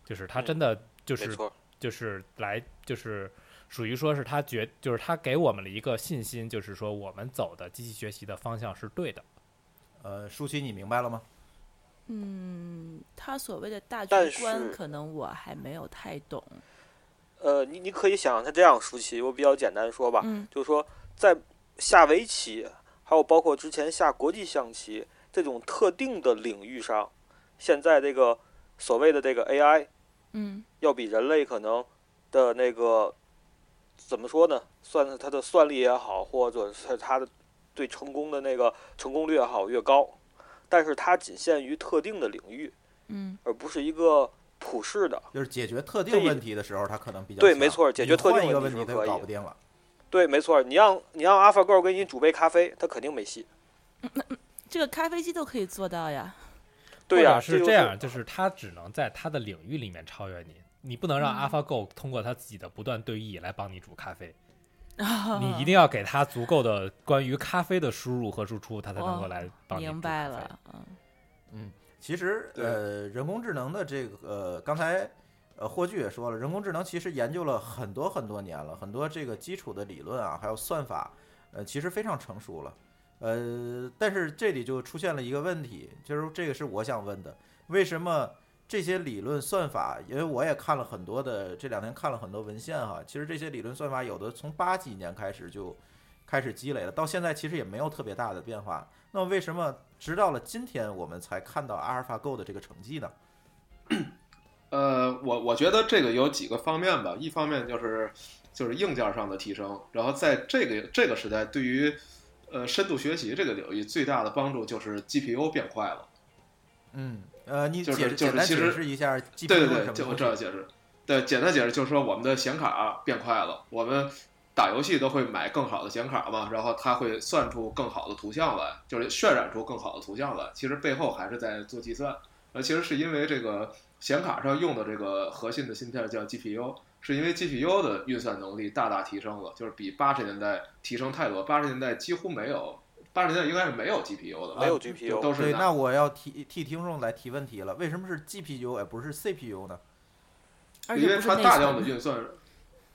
就是他真的就是就是来就是属于说是他觉就是他给我们了一个信心，就是说我们走的机器学习的方向是对的。呃，舒淇，你明白了吗？嗯，他所谓的大局观，可能我还没有太懂。呃，你你可以想象他这样，舒淇，我比较简单说吧，嗯就是说在下围棋，还有包括之前下国际象棋这种特定的领域上，现在这个所谓的这个 AI 嗯要比人类可能的那个怎么说呢？算是它的算力也好，或者是它的对成功的那个成功率也好越高，但是它仅限于特定的领域，嗯而不是一个普世的。就是解决特定问题的时候，它可能比较对没错解决特定换一个问题，它搞不定了。对，没错，你让你让 AlphaGo 给你煮杯咖啡，它肯定没戏。这个咖啡机都可以做到呀。对呀、是这样，就是它只能在它的领域里面超越你，你不能让嗯 AlphaGo 通过它自己的不断对弈来帮你煮咖啡，*laughs* 啊你一定要给它足够的关于咖啡的输入和输出，它才能够哦来帮你煮明白。了，嗯嗯其实，呃，人工智能的这个，呃，刚才，呃，霍炬也说了，人工智能其实研究了很多很多年了，很多这个基础的理论啊，还有算法，呃，其实非常成熟了。呃，但是这里就出现了一个问题，就是这个是我想问的，为什么这些理论算法？因为我也看了很多的，这两天看了很多文献哈，其实这些理论算法有的从八几年开始就开始积累了，到现在其实也没有特别大的变化。那么为什么直到了今天我们才看到阿尔法 Go 的这个成绩呢？呃，我我觉得这个有几个方面吧，一方面就是就是硬件上的提升，然后在这个这个时代，对于呃深度学习这个领域最大的帮助就是 GPU 变快了。嗯，呃，你就是解释解就是其实释一下 GPU 对对对，就我么东西？知道解释。对，简单解释就是说我们的显卡变快了，我们打游戏都会买更好的显卡嘛，然后它会算出更好的图像来，就是渲染出更好的图像来。其实背后还是在做计算，呃，其实是因为这个显卡上用的这个核心的芯片叫 GPU，是因为 GPU 的运算能力大大提升了，就是比八十年代提升太多。八十年代几乎没有，八十年代应该是没有 GPU 的，没有啊 GPU 对，都是拿那我要替替听众来提问题了，为什么是 GPU 而不是 CPU 呢？因为它大量的。运算，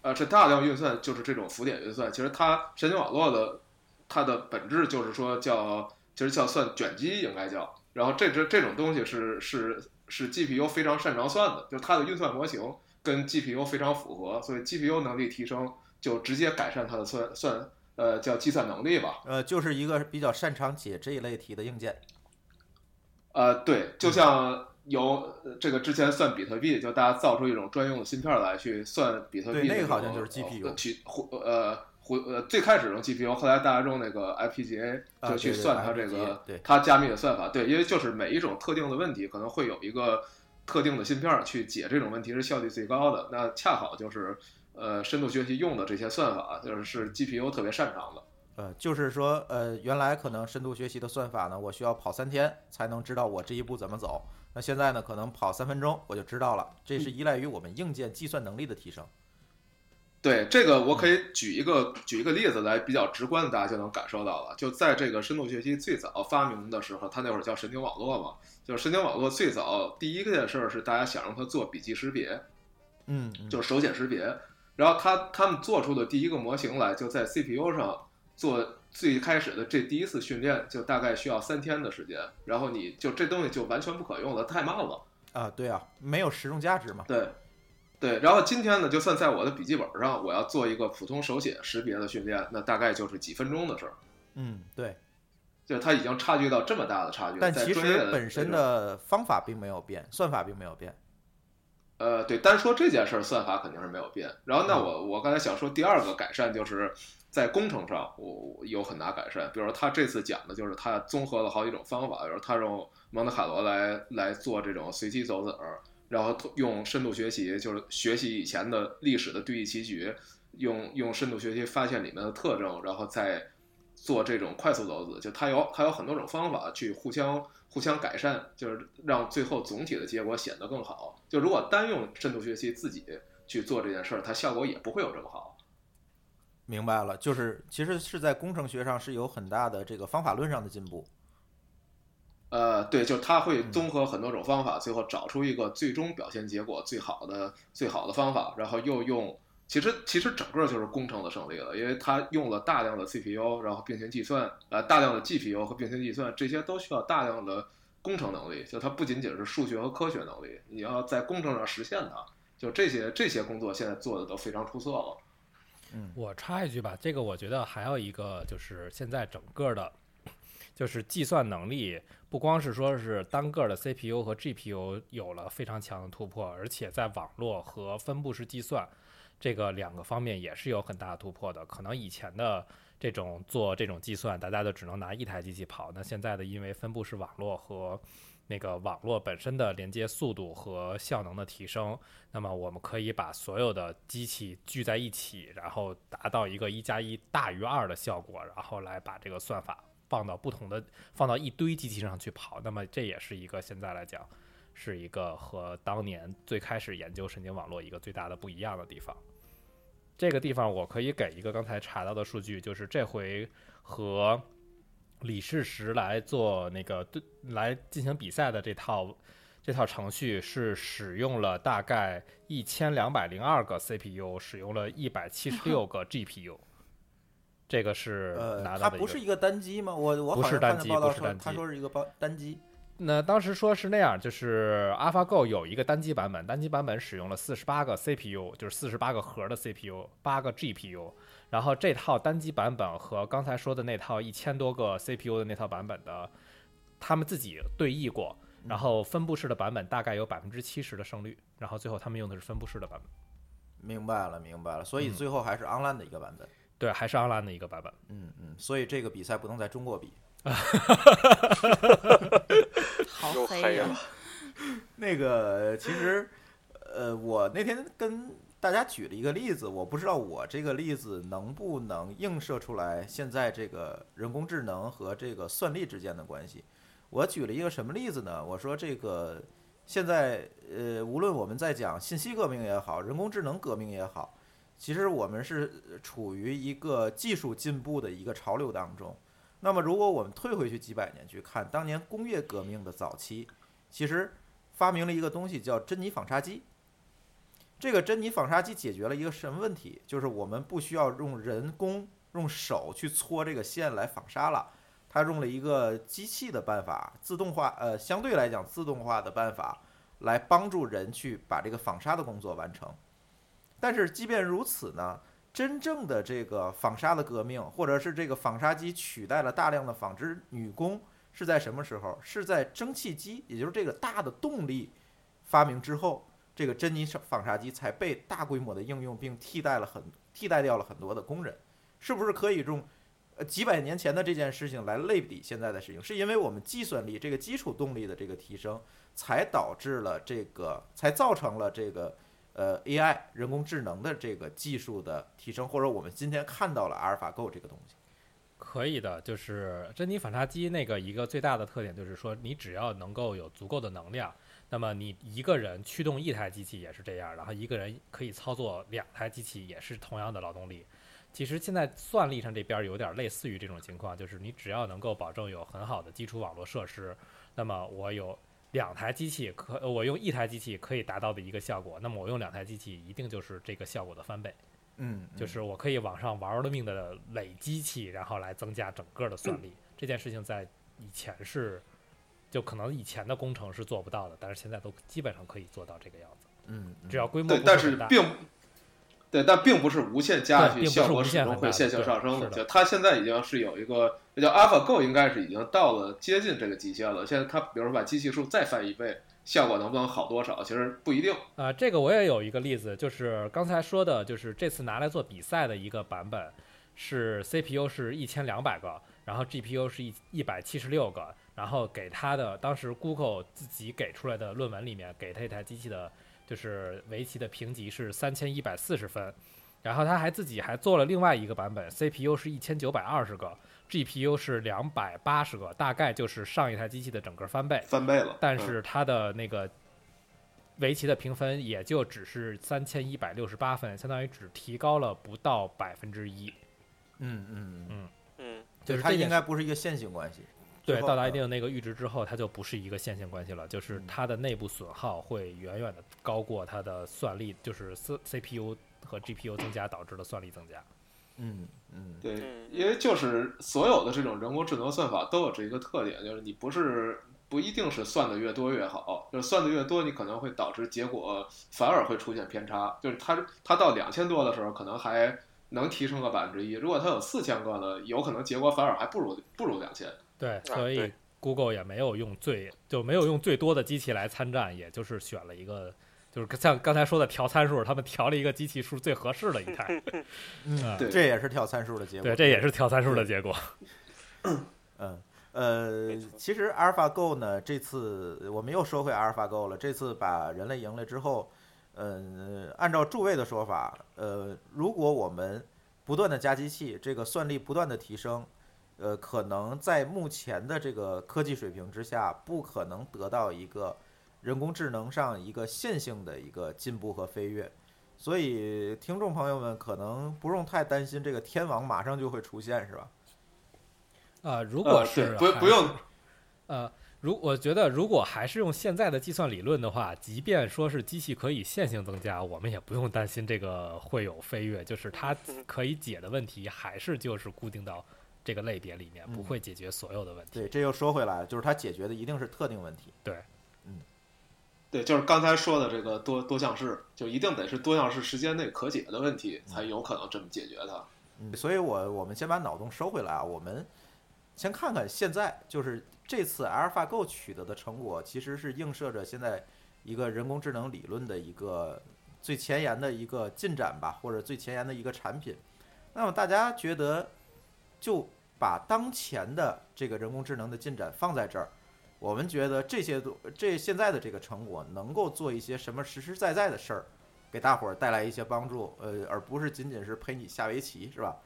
呃，是大量运算就是这种浮点运算。其实它神经网络的它的本质就是说叫，其实叫算卷积应该叫。然后这这这种东西是是是 GPU 非常擅长算的，就是它的运算模型跟 GPU 非常符合，所以 GPU 能力提升就直接改善它的算算呃叫计算能力吧。呃，就是一个比较擅长解这一类题的硬件。呃，对，就像有呃这个之前算比特币，就大家造出一种专用的芯片来去算比特币，对那个好像就是 GPU 呃去呃回呃最开始用 GPU，后来大家用那个 FPGA 啊就去算它这个对它加密的算法。对，因为就是每一种特定的问题可能会有一个特定的芯片儿去解这种问题是效率最高的。那恰好就是呃深度学习用的这些算法，就是是 GPU 特别擅长的。呃，就是说，呃，原来可能深度学习的算法呢，我需要跑三天才能知道我这一步怎么走。那现在呢，可能跑三分钟我就知道了。这是依赖于我们硬件计算能力的提升。对这个，我可以举一个举一个例子来比较直观的，大家就能感受到了。就在这个深度学习最早发明的时候，它那会儿叫神经网络嘛，就是神经网络最早第一件事儿是大家想让它做笔记识别，嗯，嗯就是手写识别。然后他他们做出的第一个模型来，就在 CPU 上做最开始的这第一次训练，就大概需要三天的时间。然后你就这东西就完全不可用了，太慢了。啊，对啊，没有实用价值嘛。对，对。然后今天呢，就算在我的笔记本上，我要做一个普通手写识别的训练，那大概就是几分钟的事儿。嗯，对。就它已经差距到这么大的差距，但其实本身的方法并没有变，算法并没有变。呃，对，单说这件事儿，算法肯定是没有变。然后，那嗯我我刚才想说第二个改善，就是在工程上，我我有很大改善。比如说他这次讲的就是他综合了好几种方法，比如他用蒙特卡罗来来做这种随机走子儿，然后用深度学习，就是学习以前的历史的对弈棋局，用用深度学习发现里面的特征，然后再做这种快速走子。就它有它有很多种方法去互相互相改善，就是让最后总体的结果显得更好。就如果单用深度学习自己去做这件事儿，它效果也不会有这么好。明白了，就是其实是在工程学上是有很大的这个方法论上的进步。呃，对，就它会综合很多种方法，最后找出一个最终表现结果最好的最好的方法，然后又用。其实其实整个就是工程的胜利了，因为它用了大量的 CPU，然后并行计算，呃，大量的 GPU 和并行计算，这些都需要大量的工程能力。就它不仅仅是数学和科学能力，你要在工程上实现它，就这些这些工作现在做的都非常出色了。嗯我插一句吧，这个我觉得还有一个就是现在整个的，就是计算能力，不光是说是单个的 CPU 和 GPU 有了非常强的突破，而且在网络和分布式计算这个两个方面也是有很大的突破的。可能以前的这种做这种计算，大家都只能拿一台机器跑，那现在的因为分布式网络和那个网络本身的连接速度和效能的提升，那么我们可以把所有的机器聚在一起，然后达到一个一加一大于二的效果，然后来把这个算法放到不同的放到一堆机器上去跑。那么这也是一个现在来讲是一个和当年最开始研究神经网络一个最大的不一样的地方。这个地方我可以给一个刚才查到的数据，就是这回和李世石来做那个对来进行比赛的这套这套程序是使用了大概一千两百零二个 CPU，使用了一百七十六个 GPU。这个是呃，拿到的一个它不是一个单机吗？我我好像不是单机看见报单机他说是一个包单机。那当时说是那样，就是 AlphaGo 有一个单机版本，单机版本使用了四十八个 CPU，就是四十八个核的 CPU，八个 GPU。然后这套单机版本和刚才说的那套一千多个 CPU 的那套版本的，他们自己对弈过，然后分布式的版本大概有百分之七十的胜率，然后最后他们用的是分布式的版本，明白了，明白了。所以嗯最后还是 online 的一个版本。对，还是 online 的一个版本。嗯嗯，所以这个比赛不能在中国比。好又黑呀、黑了。*laughs* 那个其实，呃，我那天跟大家举了一个例子，我不知道我这个例子能不能映射出来现在这个人工智能和这个算力之间的关系。我举了一个什么例子呢？我说这个现在呃，无论我们在讲信息革命也好，人工智能革命也好，其实我们是处于一个技术进步的一个潮流当中。那么，如果我们退回去几百年去看，当年工业革命的早期，其实发明了一个东西叫珍妮纺纱机。这个珍妮纺纱机解决了一个什么问题？就是我们不需要用人工用手去搓这个线来纺纱了，它用了一个机器的办法，自动化，呃，相对来讲自动化的办法来帮助人去把这个纺纱的工作完成。但是即便如此呢，真正的这个纺纱的革命，或者是这个纺纱机取代了大量的纺织女工，是在什么时候？是在蒸汽机，也就是这个大的动力发明之后，这个珍妮纺纱机才被大规模的应用，并替代了很替代掉了很多的工人，是不是可以用呃几百年前的这件事情来类比现在的事情？是因为我们计算力这个基础动力的这个提升，才导致了这个，才造成了这个呃 AI 人工智能的这个技术的提升，或者我们今天看到了阿尔法 Go 这个东西。可以的，就是珍妮反差机那个一个最大的特点就是说，你只要能够有足够的能量，那么你一个人驱动一台机器也是这样，然后一个人可以操作两台机器也是同样的劳动力。其实现在算力上这边有点类似于这种情况，就是你只要能够保证有很好的基础网络设施，那么我有两台机器可，呃我用一台机器可以达到的一个效果，那么我用两台机器一定就是这个效果的翻倍。嗯，就是我可以往上玩了命的垒机器，然后来增加整个的算力。这件事情在以前是，就可能以前的工程是做不到的，但是现在都基本上可以做到这个样子。嗯，只要规模很大是并对，但并不是无限加下去，效果无限始终会线性上升的就它现在已经是有一个，这叫 AlphaGo，应该是已经到了接近这个极限了。现在它比如说把机器数再翻一倍，效果能不能好多少？其实不一定。啊、这个我也有一个例子，就是刚才说的，就是这次拿来做比赛的一个版本，是 CPU 是一千两百个，然后 GPU 是一一百七十六个，然后给它的当时 Google 自己给出来的论文里面，给它一台机器的，就是围棋的评级是三千一百四十分，然后他还自己还做了另外一个版本，CPU 是一千九百二十个，GPU 是两百八十个，大概就是上一台机器的整个翻倍。翻倍了。但嗯是它的那个围棋的评分也就只是三千一百六十八分，相当于只提高了不到百分之一。嗯嗯嗯，嗯，就是这应该不是一个线性关系。对，到达一嗯定的那个阈值之后，它就不是一个线性关系了，就是嗯它的内部损耗会远远的高过它的算力，就是 C CPU 和 GPU 增加导致的算力增加。嗯嗯，对嗯，因为就是所有的这种人工智能算法都有这一个特点，就是你不是不一定是算的越多越好，就是算的越多，你可能会导致结果反而会出现偏差。就是它它到两千多的时候，可能还能提升个百分之一，如果它有四千个呢，有可能结果反而还不如不如两千。对，所以 Google 也没有用最就没有用最多的机器来参战，也就是选了一个，就是像刚才说的调参数，他们调了一个机器数最合适的一台。*laughs* 嗯，对这也是调参数的结果。对，这也是调参数的结果。嗯，呃，其实 AlphaGo 呢，这次我们又说回 AlphaGo 了。这次把人类赢了之后，嗯、按照诸位的说法，呃，如果我们不断的加机器，这个算力不断的提升，呃，可能在目前的这个科技水平之下，不可能得到一个人工智能上一个线性的一个进步和飞跃。所以，听众朋友们可能不用太担心这个天网马上就会出现，是吧？啊、如果呃是、对不不用，呃，如我觉得如果还是用现在的计算理论的话，即便说是机器可以线性增加，我们也不用担心这个会有飞跃，就是它 *laughs* 可以解的问题还是就是固定到这个类别里面，不嗯会解决所有的问题。对，这又说回来了，就是它解决的一定是特定问题。对，就是刚才说的这个多多项式，就一定得是多项式时间内可解的问题，才有可能这么解决它。嗯，所以我我们先把脑洞收回来啊，我们先看看现在就是这次 AlphaGo 取得的成果，其实是映射着现在一个人工智能理论的一个最前沿的一个进展吧，或者最前沿的一个产品。那么大家觉得，就把当前的这个人工智能的进展放在这儿，我们觉得这些都这现在的这个成果能够做一些什么实实在在的事儿，给大伙儿带来一些帮助，呃，而不是仅仅是陪你下围棋，是吧？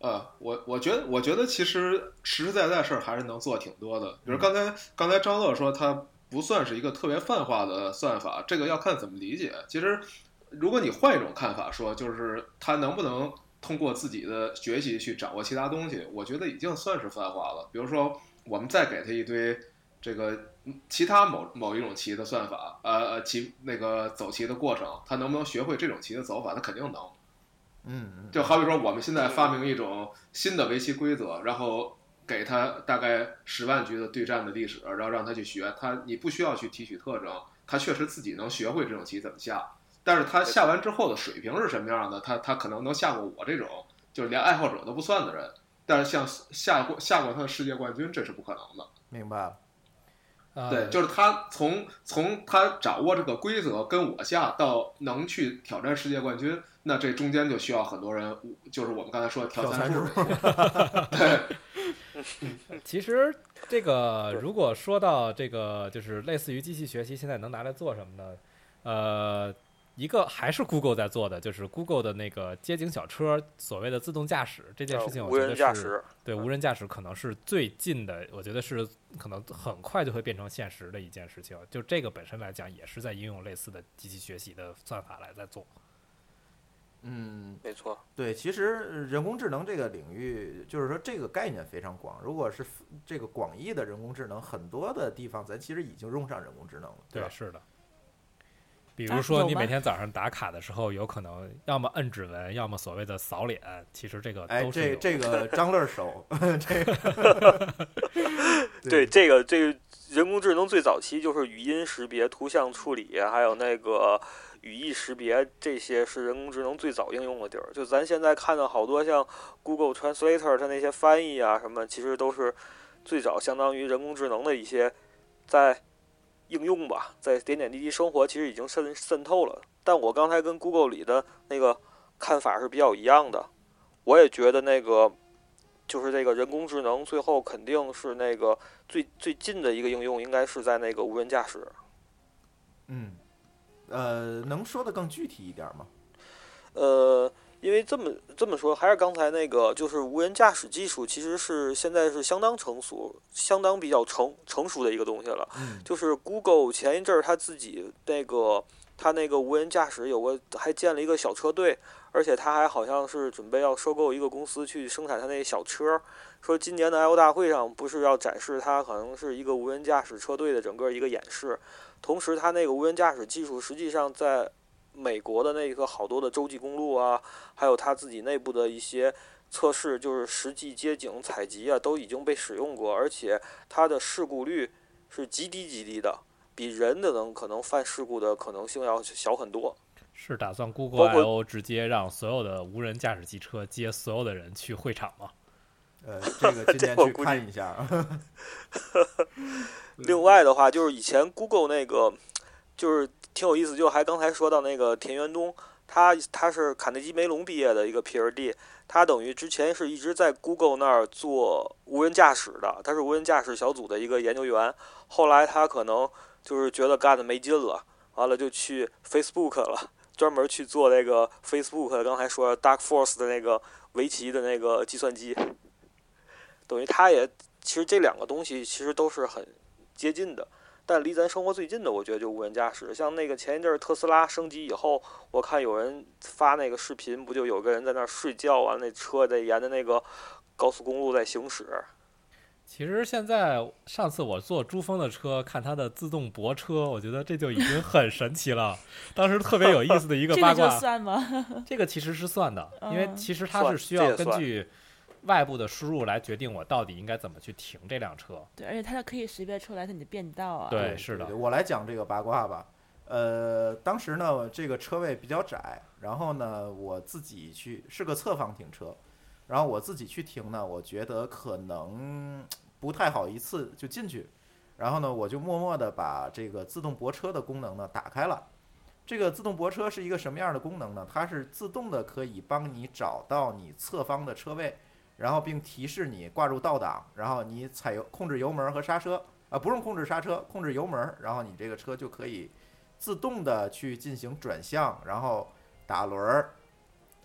呃，我我觉得，我觉得其实实实在在事儿还是能做挺多的。嗯比如刚才刚才张乐说，它不算是一个特别泛化的算法，这个要看怎么理解。其实，如果你换一种看法说，就是它能不能通过自己的学习去掌握其他东西，我觉得已经算是泛化了。比如说，我们再给他一堆这个嗯其他某某一种棋的算法，呃呃棋那个走棋的过程，他能不能学会这种棋的走法？他肯定能。嗯嗯，就好比说，我们现在发明一种新的围棋规则，然后给他大概十万局的对战的历史，然后让他去学，他你不需要去提取特征，他确实自己能学会这种棋怎么下。但是他下完之后的水平是什么样的？他他可能能下过我这种就是连爱好者都不算的人，但是像下过下过他的世界冠军，这是不可能的。明白了。呃对，就是他从从他掌握这个规则跟我下到能去挑战世界冠军，那这中间就需要很多人，就是我们刚才说的跳参数。*laughs* 对，*laughs* 其实这个如果说到这个，就是类似于机器学习，现在能拿来做什么呢？呃，一个还是 Google 在做的，就是 Google 的那个街景小车，所谓的自动驾驶这件事情，我觉得是人驾驶，对无人驾驶可能是最近的，我觉得是可能很快就会变成现实的一件事情。就这个本身来讲，也是在应用类似的机器学习的算法来在做。嗯，没错，对，其实呃人工智能这个领域，就是说这个概念非常广。如果是这个广义的人工智能，很多的地方咱其实已经用上人工智能了，对，吧？是的。比啊如说，你每天早上打卡的时候，有可能要么摁指纹，要么所谓的扫脸，其实这个哎，都是有这这个张乐手，*laughs* 这个 *laughs* 对这个这个人工智能最早期就是语音识别、图像处理，还有那个语义识别，这些是人工智能最早应用的地儿。就咱现在看到好多像 Google Translator 它那些翻译啊什么，其实都是最早相当于人工智能的一些在应用吧，在点点滴滴生活其实已经渗渗透了。但我刚才跟 Google 里的那个看法是比较一样的，我也觉得那个就是这个人工智能最后肯定是那个最最近的一个应用，应该是在那个无人驾驶。嗯，呃，能说的更具体一点吗？呃，因为这么这么说，还是刚才那个，就是无人驾驶技术其实是现在是相当成熟、相当比较成成熟的一个东西了。嗯就是 Google 前一阵儿他自己那个他那个无人驾驶有个还建了一个小车队，而且他还好像是准备要收购一个公司去生产他那小车。说今年的 I/O 大会上不是要展示它可能是一个无人驾驶车队的整个一个演示，同时它那个无人驾驶技术实际上在美国的那个好多的洲际公路啊，还有它自己内部的一些测试，就是实际街景采集啊，都已经被使用过，而且它的事故率是极低极低的，比人的能可能犯事故的可能性要小很多。是打算 Google I/O 直接让所有的无人驾驶汽车接所有的人去会场吗？呃，这个今天去 *laughs* 这我估计看一下。*laughs* *laughs* 另外的话，就是以前 Google 那个，就是挺有意思，就还刚才说到那个田园东，他他是卡内基梅隆毕业的一个 PhD，他等于之前是一直在 Google 那儿做无人驾驶的，他是无人驾驶小组的一个研究员。后来他可能就是觉得干的没劲了，完了就去 Facebook 了，专门去做那个 Facebook 刚才说 Dark Force 的那个围棋的那个计算机。等于他也其实这两个东西其实都是很接近的，但离咱生活最近的，我觉得就无人驾驶。像那个前一阵儿特斯拉升级以后，我看有人发那个视频，不就有个人在那儿睡觉啊，那车在沿着那个高速公路在行驶。其实现在上次我坐珠峰的车，看它的自动泊车，我觉得这就已经很神奇了。*laughs* 当时特别有意思的一个这个就八卦，算吗？*laughs* 这个其实是算的，因为嗯其实它是需要根据外部的输入来决定我到底应该怎么去停这辆车。对，而且它可以识别出来它你的变道啊。对，是的，我来讲这个八卦吧。呃，当时呢，这个车位比较窄，然后呢，我自己去是个侧方停车，然后我自己去停呢，我觉得可能不太好一次就进去，然后呢，我就默默的把这个自动泊车的功能呢打开了。这个自动泊车是一个什么样的功能呢？它是自动的可以帮你找到你侧方的车位，然后并提示你挂入倒档，然后你踩油控制油门和刹车，啊，不用控制刹车，控制油门，然后你这个车就可以自动的去进行转向，然后打轮儿，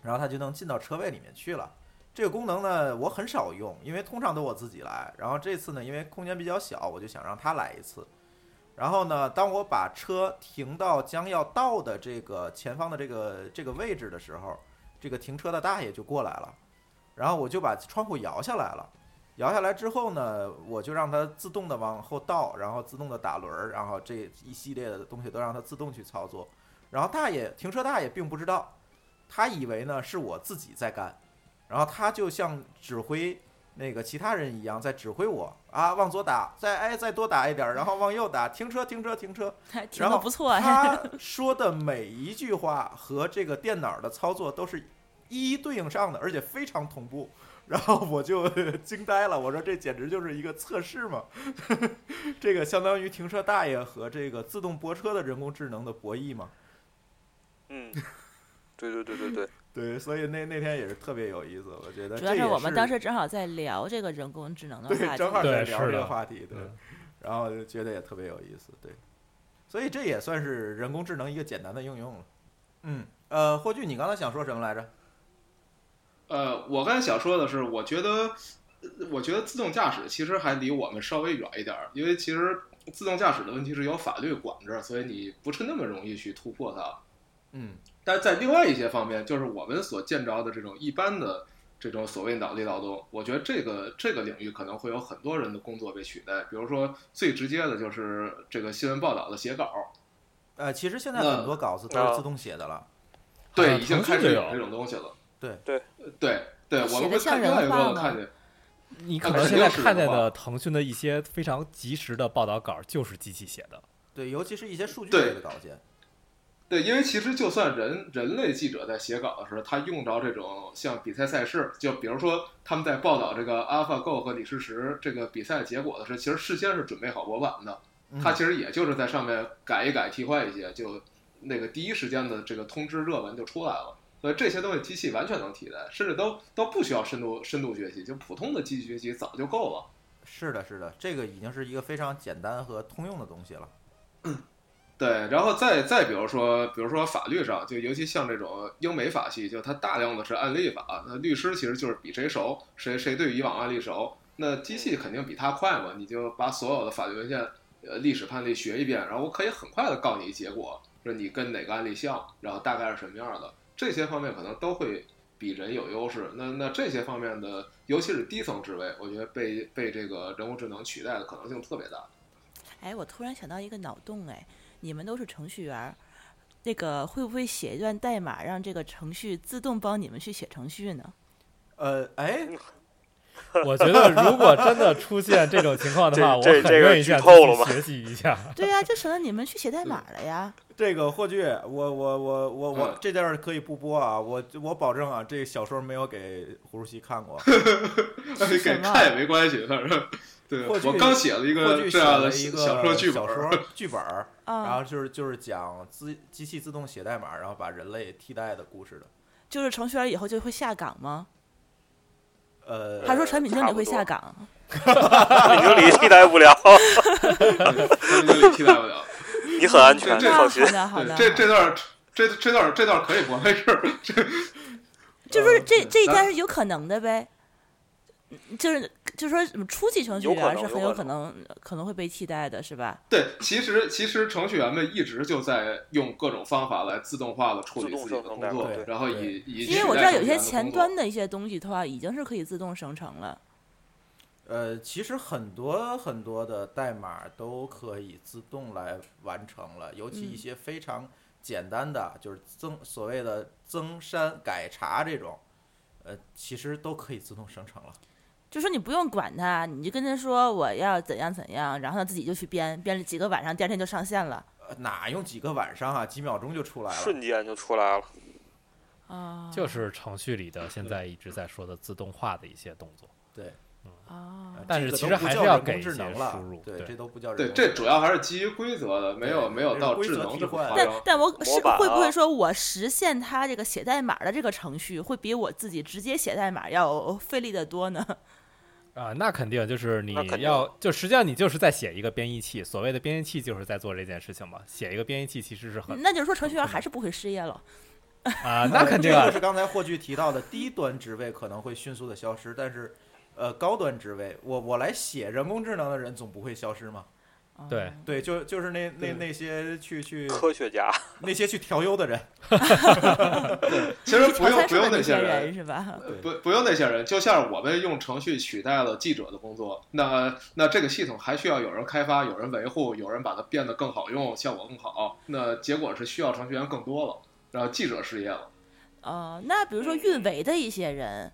然后它就能进到车位里面去了。这个功能呢，我很少用，因为通常都我自己来。然后这次呢，因为空间比较小，我就想让他来一次。然后呢，当我把车停到将要到的这个前方的这个这个位置的时候，这个停车的大爷就过来了，然后我就把窗户摇下来了。摇下来之后呢，我就让它自动的往后倒，然后自动的打轮儿，然后这一系列的东西都让它自动去操作。然后大爷停车大爷并不知道，他以为呢是我自己在干，然后他就像指挥那个其他人一样在指挥我啊，往左打，再哎再多打一点儿，然后往右打，停车停车停车。*laughs* 然后的不错哎。他 *laughs* 说的每一句话和这个电脑的操作都是一一对应上的，而且非常同步。*laughs* 然后我就惊呆了，我说这简直就是一个测试嘛，*laughs* 这个相当于停车大爷和这个自动泊车的人工智能的博弈嘛。嗯，对对对对对，*laughs* 对，所以那那天也是特别有意思，我觉得主要是我们当时正好在聊这个人工智能的话题，正好在聊这个对是的话题，对，嗯然后就觉得也特别有意思，对，所以这也算是人工智能一个简单的应用了。嗯，呃，霍炬，你刚才想说什么来着？呃，我刚才想说的是，我觉得，呃我觉得自动驾驶其实还离我们稍微远一点儿，因为其实自动驾驶的问题是由法律管着，所以你不是那么容易去突破它。嗯但是在另外一些方面，就是我们所见着的这种一般的这种所谓脑力劳动，我觉得这个这个领域可能会有很多人的工作被取代。比如说最直接的就是这个新闻报道的写稿，呃，其实现在很多稿子都是自动写的了。对，啊已经开始有这种东西了。对对对对，写我们会得像人看另外一个话吗我看见。你可能现在看见的腾讯的一些非常及时的报道稿就是机器写的。对，尤其是一些数据对类的稿件。对，因为其实就算人人类记者在写稿的时候，他用着这种像比赛赛事，就比如说他们在报道这个 AlphaGo 和李世石这个比赛结果的时候，其实事先是准备好模板的，嗯他其实也就是在上面改一改、替换一些，就那个第一时间的这个通知热文就出来了。所以这些东西机器完全能替代，甚至都都不需要深度深度学习，就普通的机器学习早就够了。是的，是的，这个已经是一个非常简单和通用的东西了。*coughs* 对，然后再再比如说，比如说法律上，就尤其像这种英美法系，就它大量的是案例法，那律师其实就是比谁熟，谁谁对以往案例熟，那机器肯定比他快嘛，你就把所有的法律文献、呃历史判例学一遍，然后我可以很快的告你结果，说你跟哪个案例像，然后大概是什么样的，这些方面可能都会比人有优势。那那这些方面的，尤其是低层职位，我觉得被被这个人工智能取代的可能性特别大。哎，我突然想到一个脑洞，哎，你们都是程序员儿，那个会不会写一段代码，让这个程序自动帮你们去写程序呢？呃，哎，*laughs* 我觉得如果真的出现这种情况的话，我这这个很愿意向剧透了吧机器学习一下。对呀、就省得你们去写代码了呀。*laughs* 这个霍炬，我我我我我嗯这段可以不播啊，我我保证啊，这小说没有给胡主席看过。*laughs* 给什么看也没关系，反正对我刚写了一个这样的了一个小说剧本小，说剧本，然啊，后就是就是讲自机器自动写代码，然后把人类替代的故事的。就是程序员以后就会下岗吗？呃，他说产品经理会下岗，产品经理替代不了，这里替代不了。你很安全，放心好。的好的，这这段这这段这段可以播，没事。这就是呃这这一家是有可能的呗。就是就是说，初级程序员是很有能有可可能可能会被替代的，是吧？对，其实其实程序员们一直就在用各种方法来自动化的处理自己的工作对，然后以以因为我知道有些前端的一些东西的话，已经是可以自动生成了。呃，其实很多很多的代码都可以自动来完成了，尤其一嗯些非常简单的，就是增所谓的增删改查这种，呃，其实都可以自动生成了。就说你不用管他，你就跟他说我要怎样怎样，然后他自己就去编，编了几个晚上，第二天就上线了。呃哪用几个晚上啊，几秒钟就出来了。瞬间就出来了。啊，就是程序里的现在一直在说的自动化的一些动作。对，啊呃，但是其实还是要给一些智能输入对，这都不叫人对，工智这主要还是基于规则的，没有没有到智能这但夸张。但我是会不会啊说我实现它这个写代码的这个程序，会比我自己直接写代码要费力的多呢？啊，那肯定就是你要就实际上你就是在写一个编译器，所谓的编译器就是在做这件事情嘛。写一个编译器其实是很那就是说程序员还是不会失业了。啊，那肯定就，是刚才霍炬提到的低端职位可能会迅速的消失，但是，呃，高端职位，我我来写人工智能的人总不会消失吗？哦对对，就就是那那那些去去科学家，那些去调优的人，*laughs* *laughs* 其实不用不用那些人，人是吧？呃不不用那些人，就像我们用程序取代了记者的工作，那那这个系统还需要有人开发、有人维护、有人把它变得更好用、效果更好。那结果是需要程序员更多了，然后记者失业了。呃，那比如说运维的一些人，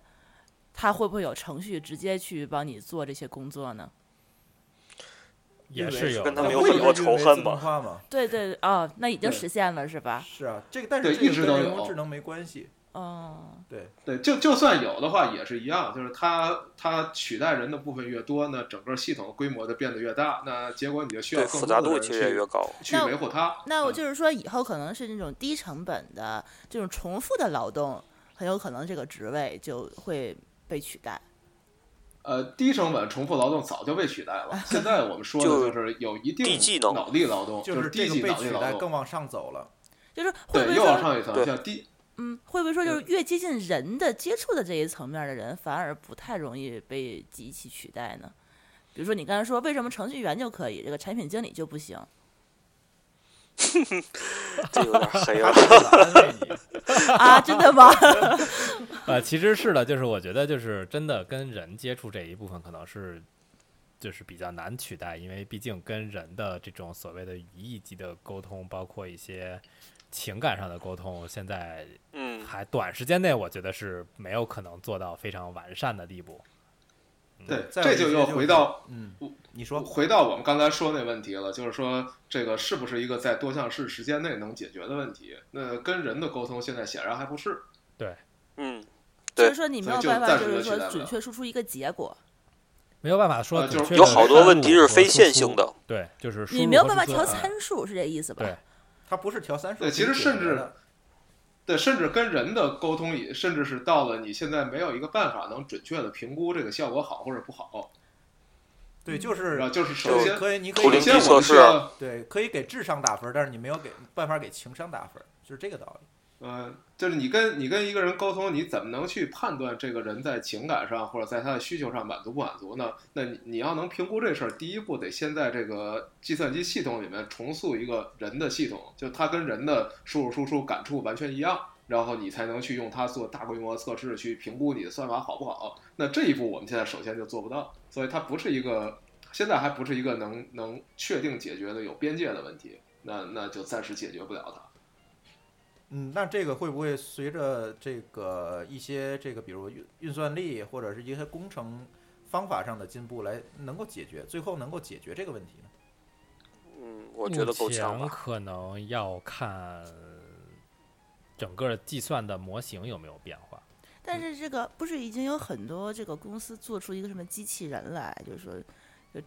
他会不会有程序直接去帮你做这些工作呢？也是有跟他们有很多仇恨吧？化嘛？对对哦，那已经实现了是吧？是啊，这个但对是一直都有智能没关系。哦，对，对，就就算有的话也是一样，就是它它取代人的部分越多，那整个系统规模就变得越大，那结果你就需要对，更复杂多的人度其实也去越高。去维护它。那我嗯就是说，以后可能是那种低成本的这种重复的劳动，很有可能这个职位就会被取代。呃，低成本重复劳动早就被取代了。*laughs* 现在我们说的就就是有一定低技能脑力劳动，就是是这个低级被取代脑力劳动，更往上走了。就是会不对，会往上一层，低嗯，会不会说就是越接近人的接触的这一层面的人，反而不太容易被机器取代呢？比如说你刚才说，为什么程序员就可以，这个产品经理就不行？*laughs* 这有点黑他了。*laughs* 啊，真的吗？呃，*laughs* 其实是的，就是我觉得就是真的跟人接触这一部分可能是就是比较难取代，因为毕竟跟人的这种所谓的语义级的沟通，包括一些情感上的沟通，现在嗯，还短时间内我觉得是没有可能做到非常完善的地步。对，这就又回到嗯，你说回到我们刚才说那问题了，就是说这个是不是一个在多项式时间内能解决的问题？那跟人的沟通现在显然还不是。对嗯，对就是说你没有办法，就是说准确输出一个结果，没有办法说呃就是有好多问题是非线性的。对，就是输你没有办法调参数，是这意思吧？对，它不是调参数，对其实甚至对，甚至跟人的沟通也，甚至是到了你现在没有一个办法能准确的评估这个效果好或者不好，对，就是就是首先可以，你可以首先我们需要对，可以给智商打分，但是你没有给办法给情商打分，就是这个道理。嗯，就是你跟你跟一个人沟通，你怎么能去判断这个人在情感上或者在他的需求上满足不满足呢？那你你要能评估这事儿，第一步得先在这个计算机系统里面重塑一个人的系统，就他跟人的输入输出感触完全一样，然后你才能去用它做大规模测试，去评估你的算法好不好。那这一步我们现在首先就做不到，所以它不是一个现在还不是一个能能确定解决的有边界的问题，那那就暂时解决不了它。嗯，那这个会不会随着这个一些这个，比如运运算力或者是一些工程方法上的进步，来能够解决，最后能够解决这个问题呢？嗯，我觉得够呛吧。目前可能要看整个计算的模型有没有变化。但是这个不是已经有很多这个公司做出一个什么机器人来，就是说就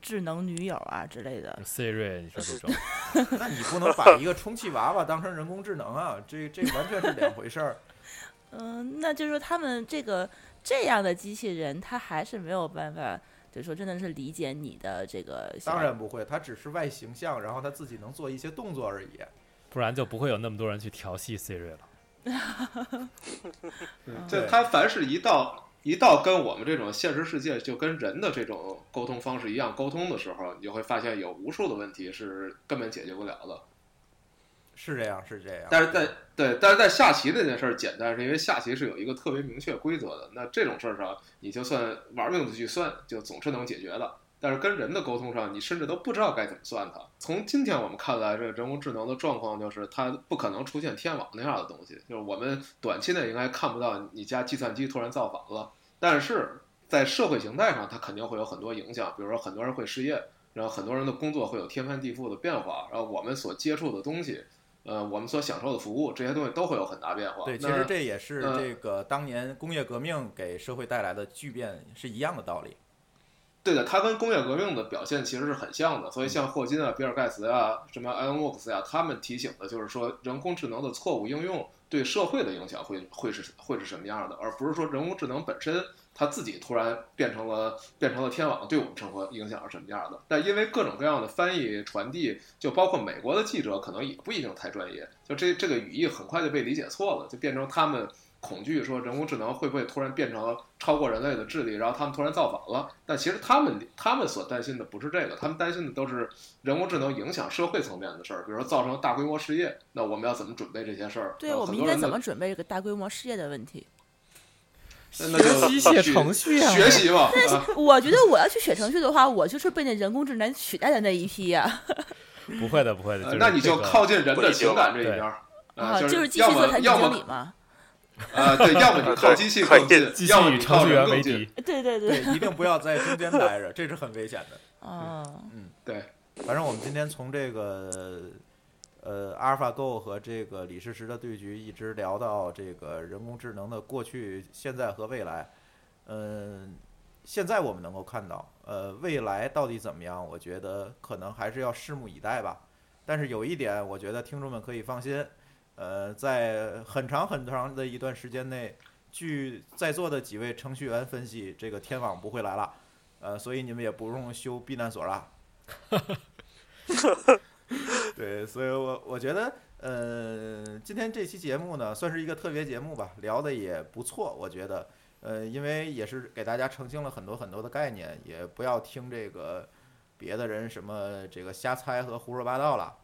智能女友啊之类的。Siri，你说这种，*laughs* 那你不能把一个充气娃娃当成人工智能啊，这这完全是两回事儿。*laughs* 嗯，那就是说他们这个这样的机器人，他还是没有办法，就是说真的是理解你的这个。当然不会，它只是外形象，然后它自己能做一些动作而已。不然就不会有那么多人去调戏 Siri 了。*laughs* 就他凡是一到一到跟我们这种现实世界就跟人的这种沟通方式一样沟通的时候，你就会发现有无数的问题是根本解决不了的。是这样，是这样。但是在对，但是在下棋这件事儿简单，是因为下棋是有一个特别明确规则的。那这种事儿上，你就算玩命的去算，就总是能解决的。但是跟人的沟通上，你甚至都不知道该怎么算它。从今天我们看来，这个人工智能的状况就是它不可能出现天网那样的东西，就是我们短期内应该看不到你家计算机突然造反了。但是在社会形态上，它肯定会有很多影响，比如说很多人会失业，然后很多人的工作会有天翻地覆的变化，然后我们所接触的东西。呃，我们所享受的服务，这些东西都会有很大变化。对，其实这也是呃这个当年工业革命给社会带来的巨变是一样的道理。对的，它跟工业革命的表现其实是很像的。所以像霍金啊、比尔盖茨啊、什么埃隆沃克斯啊，他们提醒的就是说，人工智能的错误应用对社会的影响会会是会是什么样的，而不是说人工智能本身它自己突然变成了变成了天网，对我们生活影响是什么样的。但因为各种各样的翻译传递，就包括美国的记者可能也不一定太专业，就这这个语义很快就被理解错了，就变成他们。恐惧说人工智能会不会突然变成超过人类的智力，然后他们突然造反了？但其实他们他们所担心的不是这个，他们担心的都是人工智能影响社会层面的事儿，比如说造成大规模失业，那我们要怎么准备这些事儿？对，我们应该怎么准备这个大规模失业的问题？那就机械去程序啊学习嘛。但我觉得我要去写程序的话，我就是被那人工智能取代的那一批呀、不会的，不会的。就是呃那你就靠近人的情感这一边儿，啊，就就是继要续做产品么要么经理嘛。啊，对，*laughs* 要么你靠机器更近，机器要么你靠与程序员人更近为敌。。对对对，一定不要在中间待着，这是很危险的。*laughs* 嗯，对，反正我们今天从这个呃阿尔法 Go 和这个李世石的对局，一直聊到这个人工智能的过去、现在和未来。嗯、现在我们能够看到，呃，未来到底怎么样？我觉得可能还是要拭目以待吧。但是有一点，我觉得听众们可以放心，呃，在很长很长的一段时间内，据在座的几位程序员分析，这个天网不会来了，呃，所以你们也不用修避难所了。*laughs* 对，所以我我觉得，呃，今天这期节目呢，算是一个特别节目吧，聊的也不错，我觉得，呃，因为也是给大家澄清了很多很多的概念，也不要听这个别的人什么这个瞎猜和胡说八道了。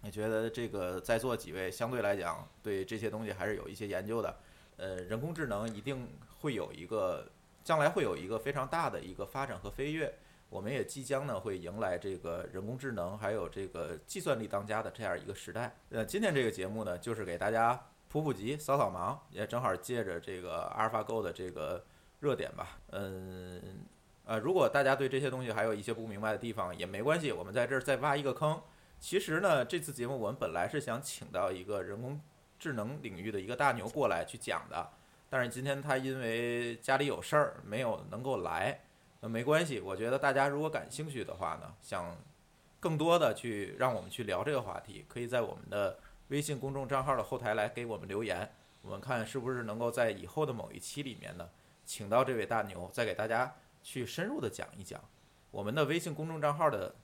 我觉得这个在座几位相对来讲对这些东西还是有一些研究的，呃，人工智能一定会有一个将来会有一个非常大的一个发展和飞跃。我们也即将呢会迎来这个人工智能还有这个计算力当家的这样一个时代。呃，今天这个节目呢，就是给大家普普及、扫扫盲，也正好借着这个阿尔法 Go 的这个热点吧。嗯，呃，如果大家对这些东西还有一些不明白的地方，也没关系，我们在这儿再挖一个坑。其实呢，这次节目我们本来是想请到一个人工智能领域的一个大牛过来去讲的，但是今天他因为家里有事儿，没有能够来。那没关系，我觉得大家如果感兴趣的话呢，想更多的去让我们去聊这个话题，可以在我们的微信公众账号的后台来给我们留言，我们看是不是能够在以后的某一期里面呢，请到这位大牛，再给大家去深入的讲一讲。我们的微信公众账号的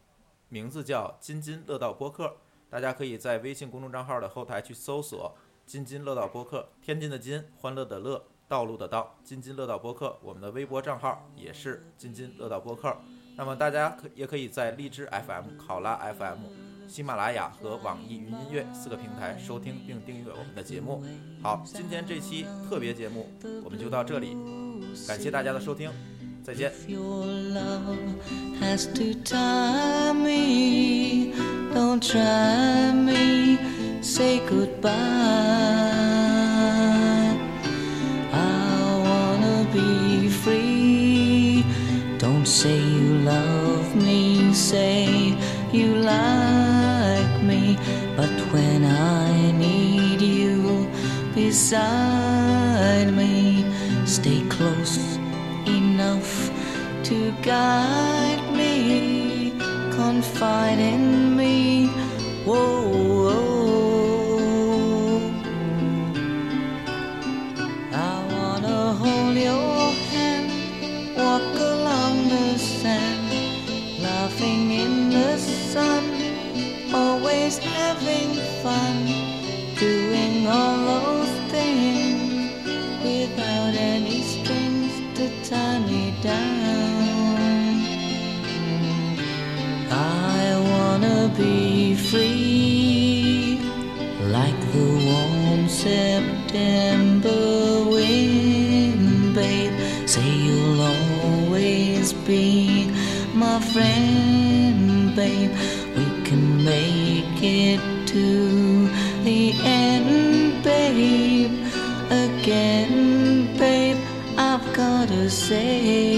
名字叫“津津乐道播客”，大家可以在微信公众账号的后台去搜索“津津乐道播客”，天津的津，欢乐的乐。道路的道，津津乐道播客，我们的微博账号也是津津乐道播客。那么大家可也可以在荔枝 FM、考拉 FM、喜马拉雅和网易云音乐四个平台收听并订阅我们的节目。好，今天这期特别节目我们就到这里，感谢大家的收听，再见。If your love has to tie me, don't try me, say goodbye. I wanna be free. Don't say you love me, say you like me. But when I need you beside me, stay close to guide me, confide in me. Be free, like the warm September wind, babe. Say you'll always be my friend, babe. We can make it to the end, babe. Again, babe, I've gotta say,